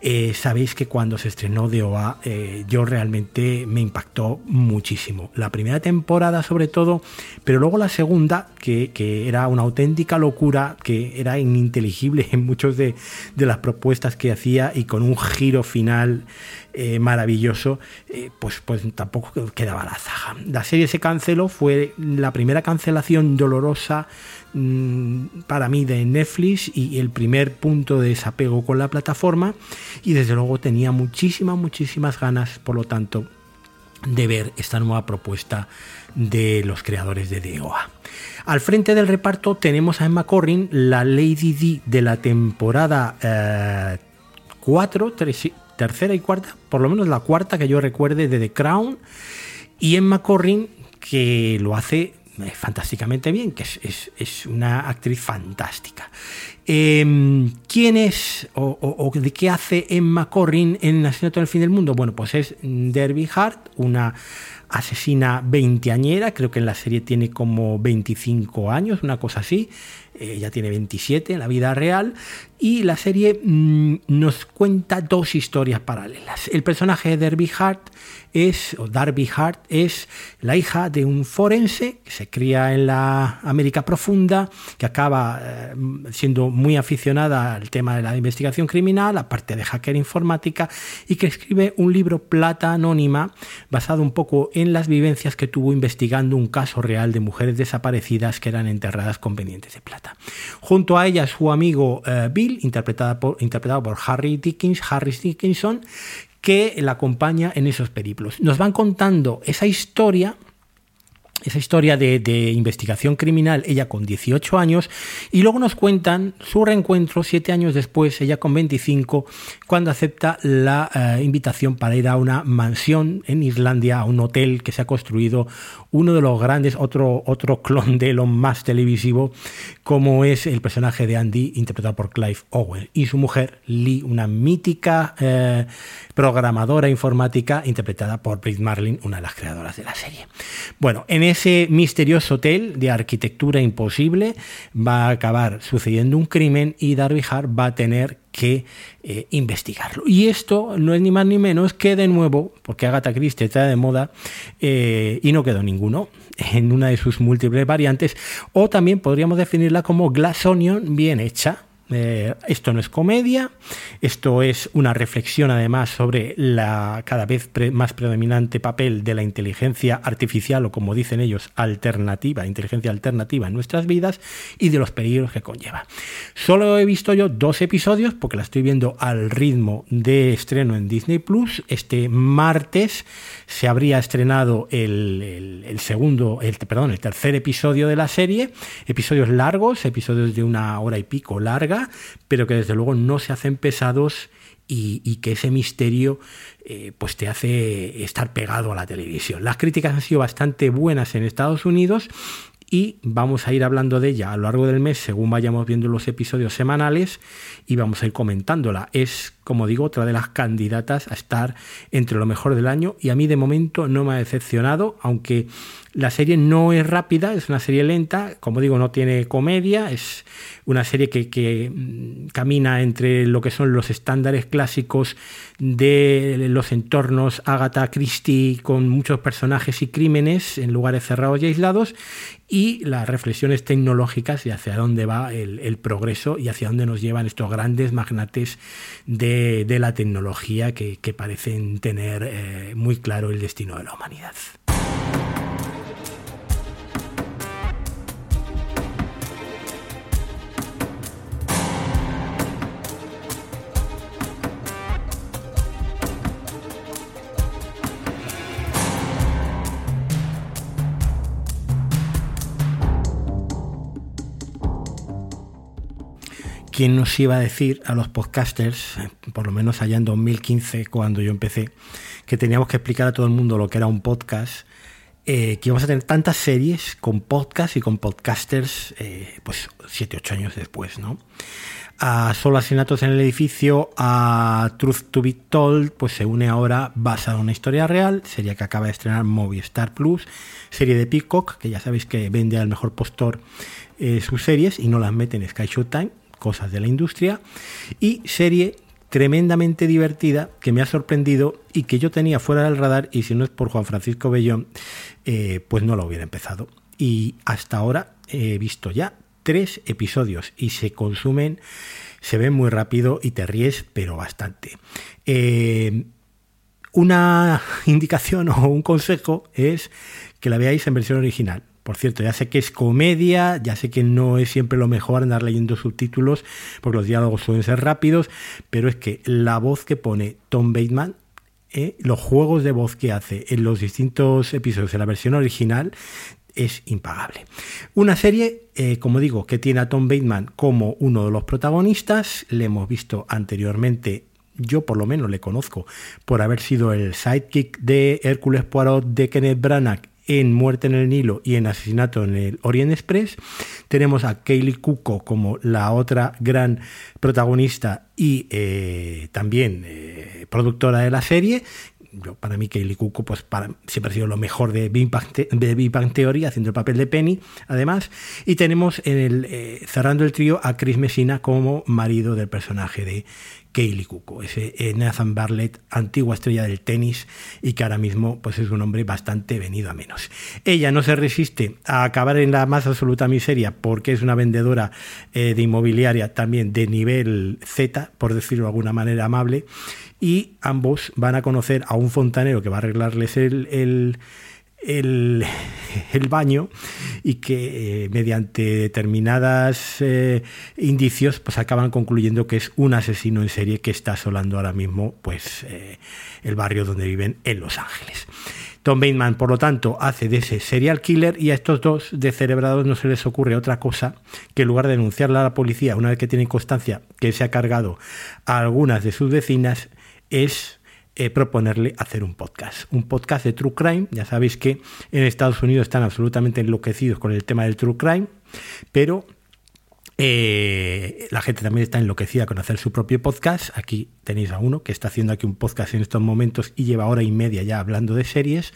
eh, sabéis que cuando se estrenó DOA eh, yo realmente me impactó muchísimo. La primera temporada sobre todo, pero luego la segunda, que, era una auténtica locura, que era ininteligible en muchas de, de las propuestas que hacía y con un giro final eh, maravilloso, eh, pues, pues tampoco quedaba la zaga. La serie se canceló, fue la primera cancelación dolorosa mm, para mí de Netflix y el primer punto de desapego con la plataforma y desde luego tenía muchísimas, muchísimas ganas, por lo tanto, de ver esta nueva propuesta de los creadores de DOA. Al frente del reparto tenemos a Emma Corrin, la Lady D de la temporada 4, eh, tercera y cuarta, por lo menos la cuarta que yo recuerde de The Crown, y Emma Corrin, que lo hace eh, fantásticamente bien, que es, una actriz fantástica. Em, ¿Quién es o, de qué hace Emma Corrin en Asesinato en el Fin del Mundo? Bueno, pues es Derby Hart, una asesina veinteañera, creo que en la serie tiene como 25 años, una cosa así, ella tiene 27 en la vida real, y la serie mm, nos cuenta dos historias paralelas. El personaje de Derby Hart es, o Darby Hart, es la hija de un forense que se cría en la América profunda, que acaba eh, siendo muy aficionada al tema de la investigación criminal, aparte de hacker informática, y que escribe un libro Plata Anónima, basado un poco en las vivencias que tuvo investigando un caso real de mujeres desaparecidas que eran enterradas con pendientes de plata. Junto a ella su amigo eh, Bill, interpretado por, interpretado por Harry Dickens, Dickinson, que la acompaña en esos periplos. Nos van contando esa historia esa historia de, investigación criminal, ella con 18 años, y luego nos cuentan su reencuentro siete años después, ella con 25, cuando acepta la eh, invitación para ir a una mansión en Islandia, a un hotel que se ha construido uno de los grandes, otro, otro clon de lo más televisivo, como es el personaje de Andy, interpretado por Clive Owen, y su mujer, Lee, una mítica eh, programadora informática, interpretada por Britt Marlin, una de las creadoras de la serie. Bueno, en ese misterioso hotel de arquitectura imposible va a acabar sucediendo un crimen y Darby Hart va a tener que eh, investigarlo. Y esto no es ni más ni menos que de nuevo, porque Agatha Christie está de moda eh, y no quedó ninguno en una de sus múltiples variantes, o también podríamos definirla como Glass Onion bien hecha, eh, esto no es comedia, esto es una reflexión además sobre la cada vez más predominante papel de la inteligencia artificial o como dicen ellos, alternativa, inteligencia alternativa en nuestras vidas y de los peligros que conlleva. Solo he visto yo dos episodios porque la estoy viendo al ritmo de estreno en Disney Plus. Este martes se habría estrenado el, segundo, perdón, el tercer episodio de la serie, episodios largos, episodios de una hora y pico larga pero que desde luego no se hacen pesados y, que ese misterio eh, pues te hace estar pegado a la televisión. Las críticas han sido bastante buenas en Estados Unidos y vamos a ir hablando de ella a lo largo del mes según vayamos viendo los episodios semanales y vamos a ir comentándola. Es, como digo, otra de las candidatas a estar entre lo mejor del año y a mí de momento no me ha decepcionado, aunque la serie no es rápida, es una serie lenta, como digo, no tiene comedia, es una serie que, mm, camina entre lo que son los estándares clásicos de los entornos Agatha Christie con muchos personajes y crímenes en lugares cerrados y aislados y las reflexiones tecnológicas y hacia dónde va el, progreso y hacia dónde nos llevan estos grandes magnates de, la tecnología que, parecen tener eh, muy claro el destino de la humanidad. ¿Quién nos iba a decir a los podcasters, por lo menos allá en 2015, cuando yo empecé, que teníamos que explicar a todo el mundo lo que era un podcast? Eh, que íbamos a tener tantas series con podcast y con podcasters, eh, pues 7, 8 años después, ¿no? A Solo Asesinatos en el Edificio, a Truth to Be Told, pues se une ahora basada en una historia real, serie que acaba de estrenar Movistar Plus, serie de Peacock, que ya sabéis que vende al mejor postor eh, sus series y no las mete en Sky Showtime, cosas de la industria, y serie tremendamente divertida que me ha sorprendido y que yo tenía fuera del radar y si no es por Juan Francisco Bellón, eh, pues no lo hubiera empezado. Y hasta ahora he visto ya tres episodios y se consumen, se ven muy rápido y te ríes, pero bastante. Eh, una indicación o un consejo es que la veáis en versión original. Por cierto, ya sé que es comedia, ya sé que no es siempre lo mejor andar leyendo subtítulos, porque los diálogos suelen ser rápidos, pero es que la voz que pone Tom Bateman, eh, los juegos de voz que hace en los distintos episodios de la versión original, es impagable. Una serie, eh, como digo, que tiene a Tom Bateman como uno de los protagonistas, le hemos visto anteriormente yo por lo menos le conozco por haber sido el sidekick de Hércules Poirot de Kenneth Branagh en Muerte en el Nilo y en Asesinato en el Orient Express. Tenemos a Kaylee Cuoco como la otra gran protagonista y eh, también eh, productora de la serie, para mí Kaylee Cuoco pues siempre ha sido lo mejor de Big, Bang, Theory, haciendo el papel de Penny, además. Y tenemos en el, eh, cerrando el trío a Chris Messina como marido del personaje de Kaylee Cuoco, ese eh, Nathan Barlett, antigua estrella del tenis y que ahora mismo pues es un hombre bastante venido a menos. Ella no se resiste a acabar en la más absoluta miseria porque es una vendedora eh, de inmobiliaria también de nivel Z, por decirlo de alguna manera amable, y ambos van a conocer a un fontanero que va a arreglarles el, baño y que eh, mediante determinadas eh, indicios pues acaban concluyendo que es un asesino en serie que está asolando ahora mismo pues eh, el barrio donde viven en Los Ángeles. Tom Bateman, por lo tanto, hace de ese serial killer y a estos dos cerebrados no se les ocurre otra cosa que en lugar de denunciarle a la policía una vez que tienen constancia que se ha cargado a algunas de sus vecinas, es eh, proponerle hacer un podcast. Un podcast de True Crime. Ya sabéis que en Estados Unidos están absolutamente enloquecidos con el tema del True Crime, pero eh, la gente también está enloquecida con hacer su propio podcast. Aquí tenéis a uno que está haciendo aquí un podcast en estos momentos y lleva hora y media ya hablando de series.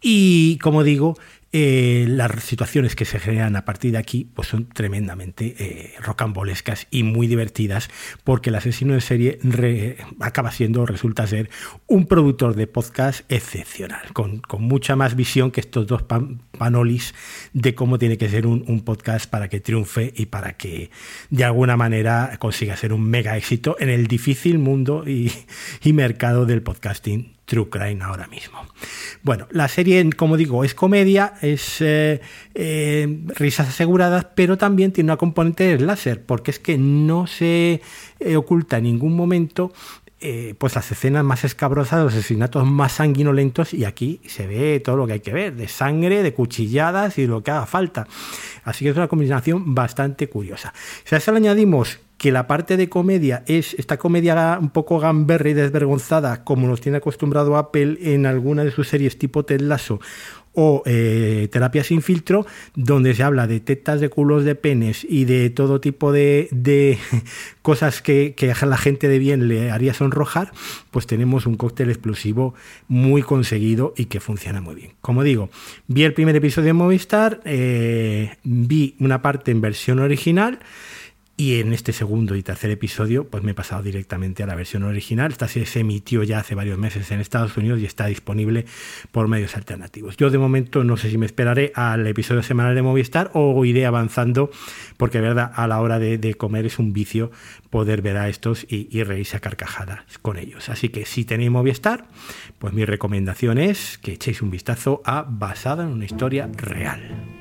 Y como digo, eh, las situaciones que se generan a partir de aquí pues son tremendamente eh, rocambolescas y muy divertidas porque el asesino de serie acaba siendo, resulta ser un productor de podcast excepcional, con, mucha más visión que estos dos panolis de cómo tiene que ser un, podcast para que triunfe y para que de alguna manera consiga ser un mega éxito en el difícil mundo y mercado del podcasting True ahora mismo. Bueno, la serie, como digo, es comedia, es eh, eh, risas aseguradas, pero también tiene una componente de láser, porque es que no se eh, oculta en ningún momento pues las escenas más escabrosas, los asesinatos más sanguinolentos y aquí se ve todo lo que hay que ver, de sangre, de cuchilladas y lo que haga falta. Así que es una combinación bastante curiosa. Si a eso le añadimos que la parte de comedia es esta comedia un poco gamberra y desvergonzada, como nos tiene acostumbrado Apple en alguna de sus series tipo Ted Lasso o eh, Terapia sin filtro, donde se habla de tetas, de culos, de penes y de todo tipo de, cosas que, que, a la gente de bien le haría sonrojar, pues tenemos un cóctel explosivo muy conseguido y que funciona muy bien. Como digo, vi el primer episodio de Movistar, eh, vi una parte en versión original, y en este segundo y tercer episodio, pues me he pasado directamente a la versión original. Esta se emitió ya hace varios meses en Estados Unidos y está disponible por medios alternativos. Yo de momento no sé si me esperaré al episodio semanal de Movistar o iré avanzando, porque verdad a la hora de, comer es un vicio poder ver a estos y, y reírse a carcajadas con ellos. Así que si tenéis Movistar, pues mi recomendación es que echéis un vistazo a Basada en una historia real.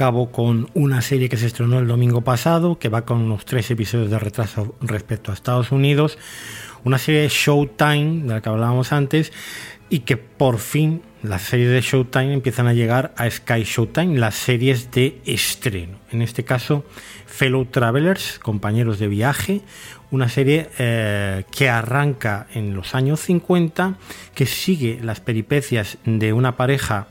Y acabo con una serie que se estrenó el domingo pasado, que va con unos tres episodios de retraso respecto a Estados Unidos. Una serie de Showtime, de la que hablábamos antes, y que por fin las series de Showtime empiezan a llegar a Sky Showtime, las series de estreno. En este caso, Fellow Travelers, compañeros de viaje, una serie eh, que arranca en los años 50, que sigue las peripecias de una pareja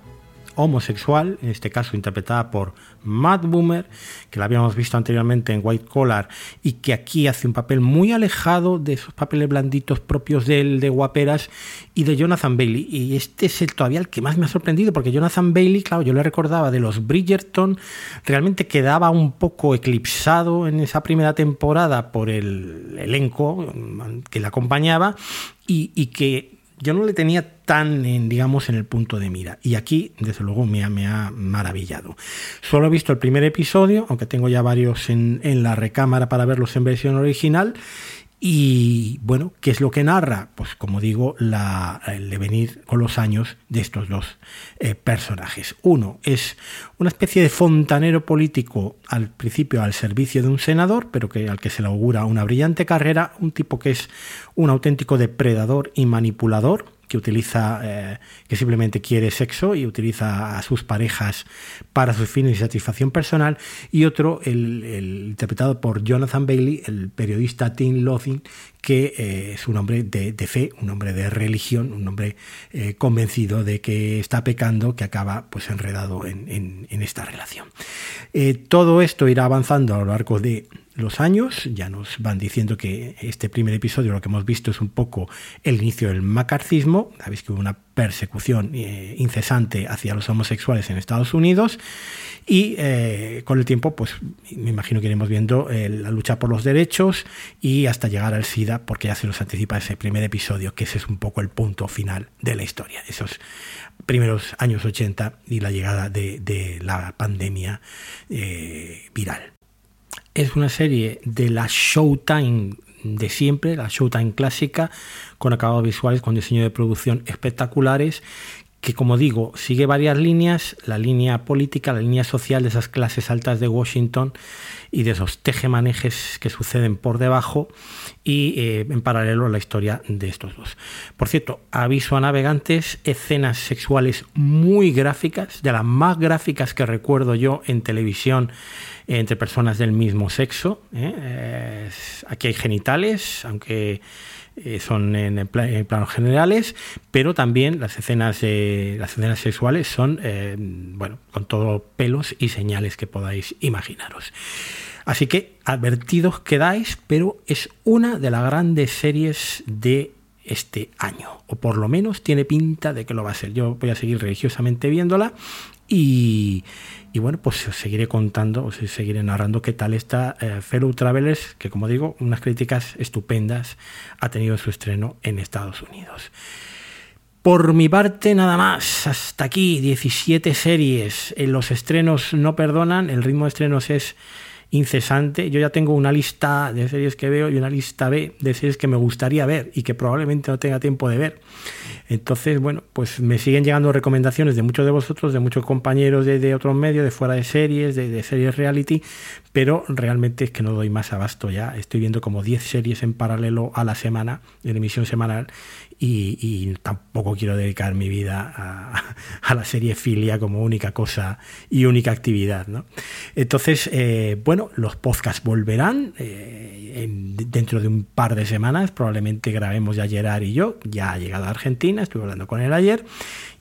homosexual, en este caso interpretada por Matt Boomer, que la habíamos visto anteriormente en White Collar y que aquí hace un papel muy alejado de esos papeles blanditos propios de él, de guaperas y de Jonathan Bailey. Y este es el, todavía el que más me ha sorprendido, porque Jonathan Bailey, claro, yo le recordaba de los Bridgerton, realmente quedaba un poco eclipsado en esa primera temporada por el elenco que le acompañaba y que yo no le tenía tan, en, digamos, en el punto de mira. Y aquí, desde luego, me ha, me ha maravillado. Solo he visto el primer episodio, aunque tengo ya varios en, en la recámara para verlos en versión original. Y bueno, ¿qué es lo que narra? Pues como digo, la, el devenir con los años de estos dos eh, personajes. Uno es una especie de fontanero político al principio al servicio de un senador, pero que, al que se le augura una brillante carrera, un tipo que es un auténtico depredador y manipulador, que utiliza, eh, que simplemente quiere sexo y utiliza a sus parejas para sus fines y satisfacción personal, y otro, el, interpretado por Jonathan Bailey, el periodista Tim Lothin, que eh, es un hombre de, de, fe, un hombre de religión, un hombre eh, convencido de que está pecando, que acaba pues enredado en, esta relación. Todo esto irá avanzando a lo largo de los años. Ya nos van diciendo que este primer episodio lo que hemos visto es un poco el inicio del macarcismo. Sabéis que hubo una persecución eh, incesante hacia los homosexuales en Estados Unidos y eh, con el tiempo pues me imagino que iremos viendo eh, la lucha por los derechos y hasta llegar al SIDA porque ya se nos anticipa ese primer episodio que ese es un poco el punto final de la historia, esos primeros años 80 y la llegada de, de la pandemia viral es una serie de la Showtime de siempre, la Showtime clásica, con acabados visuales, con diseño de producción espectaculares, que como digo, sigue varias líneas, la línea política, la línea social de esas clases altas de Washington y de esos tejemanejes que suceden por debajo y eh, en paralelo la historia de estos dos. Por cierto, aviso a navegantes, escenas sexuales muy gráficas, de las más gráficas que recuerdo yo en televisión entre personas del mismo sexo. ¿eh? aquí hay genitales, aunque eh, son en, planos generales, pero también las escenas, eh, las escenas sexuales son, eh, bueno, con todo pelos y señales que podáis imaginaros. Así que advertidos quedáis, pero es una de las grandes series de este año, o por lo menos tiene pinta de que lo va a ser. Yo voy a seguir religiosamente viéndola y, y bueno, pues os seguiré contando, os seguiré narrando qué tal está eh, Fellow Travelers, que como digo, unas críticas estupendas ha tenido su estreno en Estados Unidos. Por mi parte, nada más. Hasta aquí, 17 series. En los estrenos no perdonan, el ritmo de estrenos es incesante. Yo ya tengo una lista de series que veo y una lista B de series que me gustaría ver y que probablemente no tenga tiempo de ver. Entonces, bueno, pues me siguen llegando recomendaciones de muchos de vosotros, de muchos compañeros de, otros medios, de fuera de series, de, de, series reality, pero realmente es que no doy más abasto ya. Estoy viendo como 10 series en paralelo a la semana, en emisión semanal, y, tampoco quiero dedicar mi vida a, a, la serie filia como única cosa y única actividad. ¿no? Entonces, eh, bueno, los podcasts volverán eh, en, dentro de un par de semanas, probablemente grabemos ya Gerard y yo, ya ha llegado a Argentina, estuve hablando con él ayer,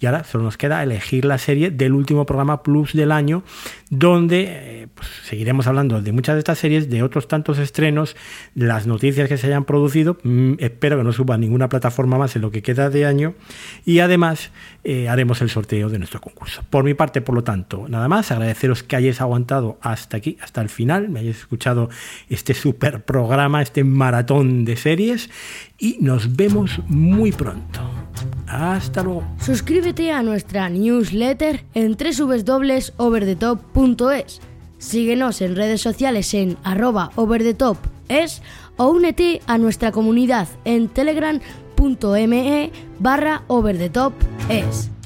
y ahora solo nos queda elegir la serie del último programa Plus del año, donde eh, pues, seguiremos hablando de muchas de estas series, de otros tantos estrenos, las noticias que se hayan producido, mm, espero que no suba ninguna plataforma más en lo que queda de año, y además eh, haremos el sorteo de nuestro concurso. Por mi parte, por lo tanto, nada más, agradeceros que hayáis aguantado hasta aquí, hasta el final, me hayáis escuchado este super programa, este maratón de series, y nos vemos muy pronto. Hasta luego. Suscríbete a nuestra newsletter en www.overthetop.es. Síguenos en redes sociales en arroba overthetopes o únete a nuestra comunidad en telegram.me barra overthetopes.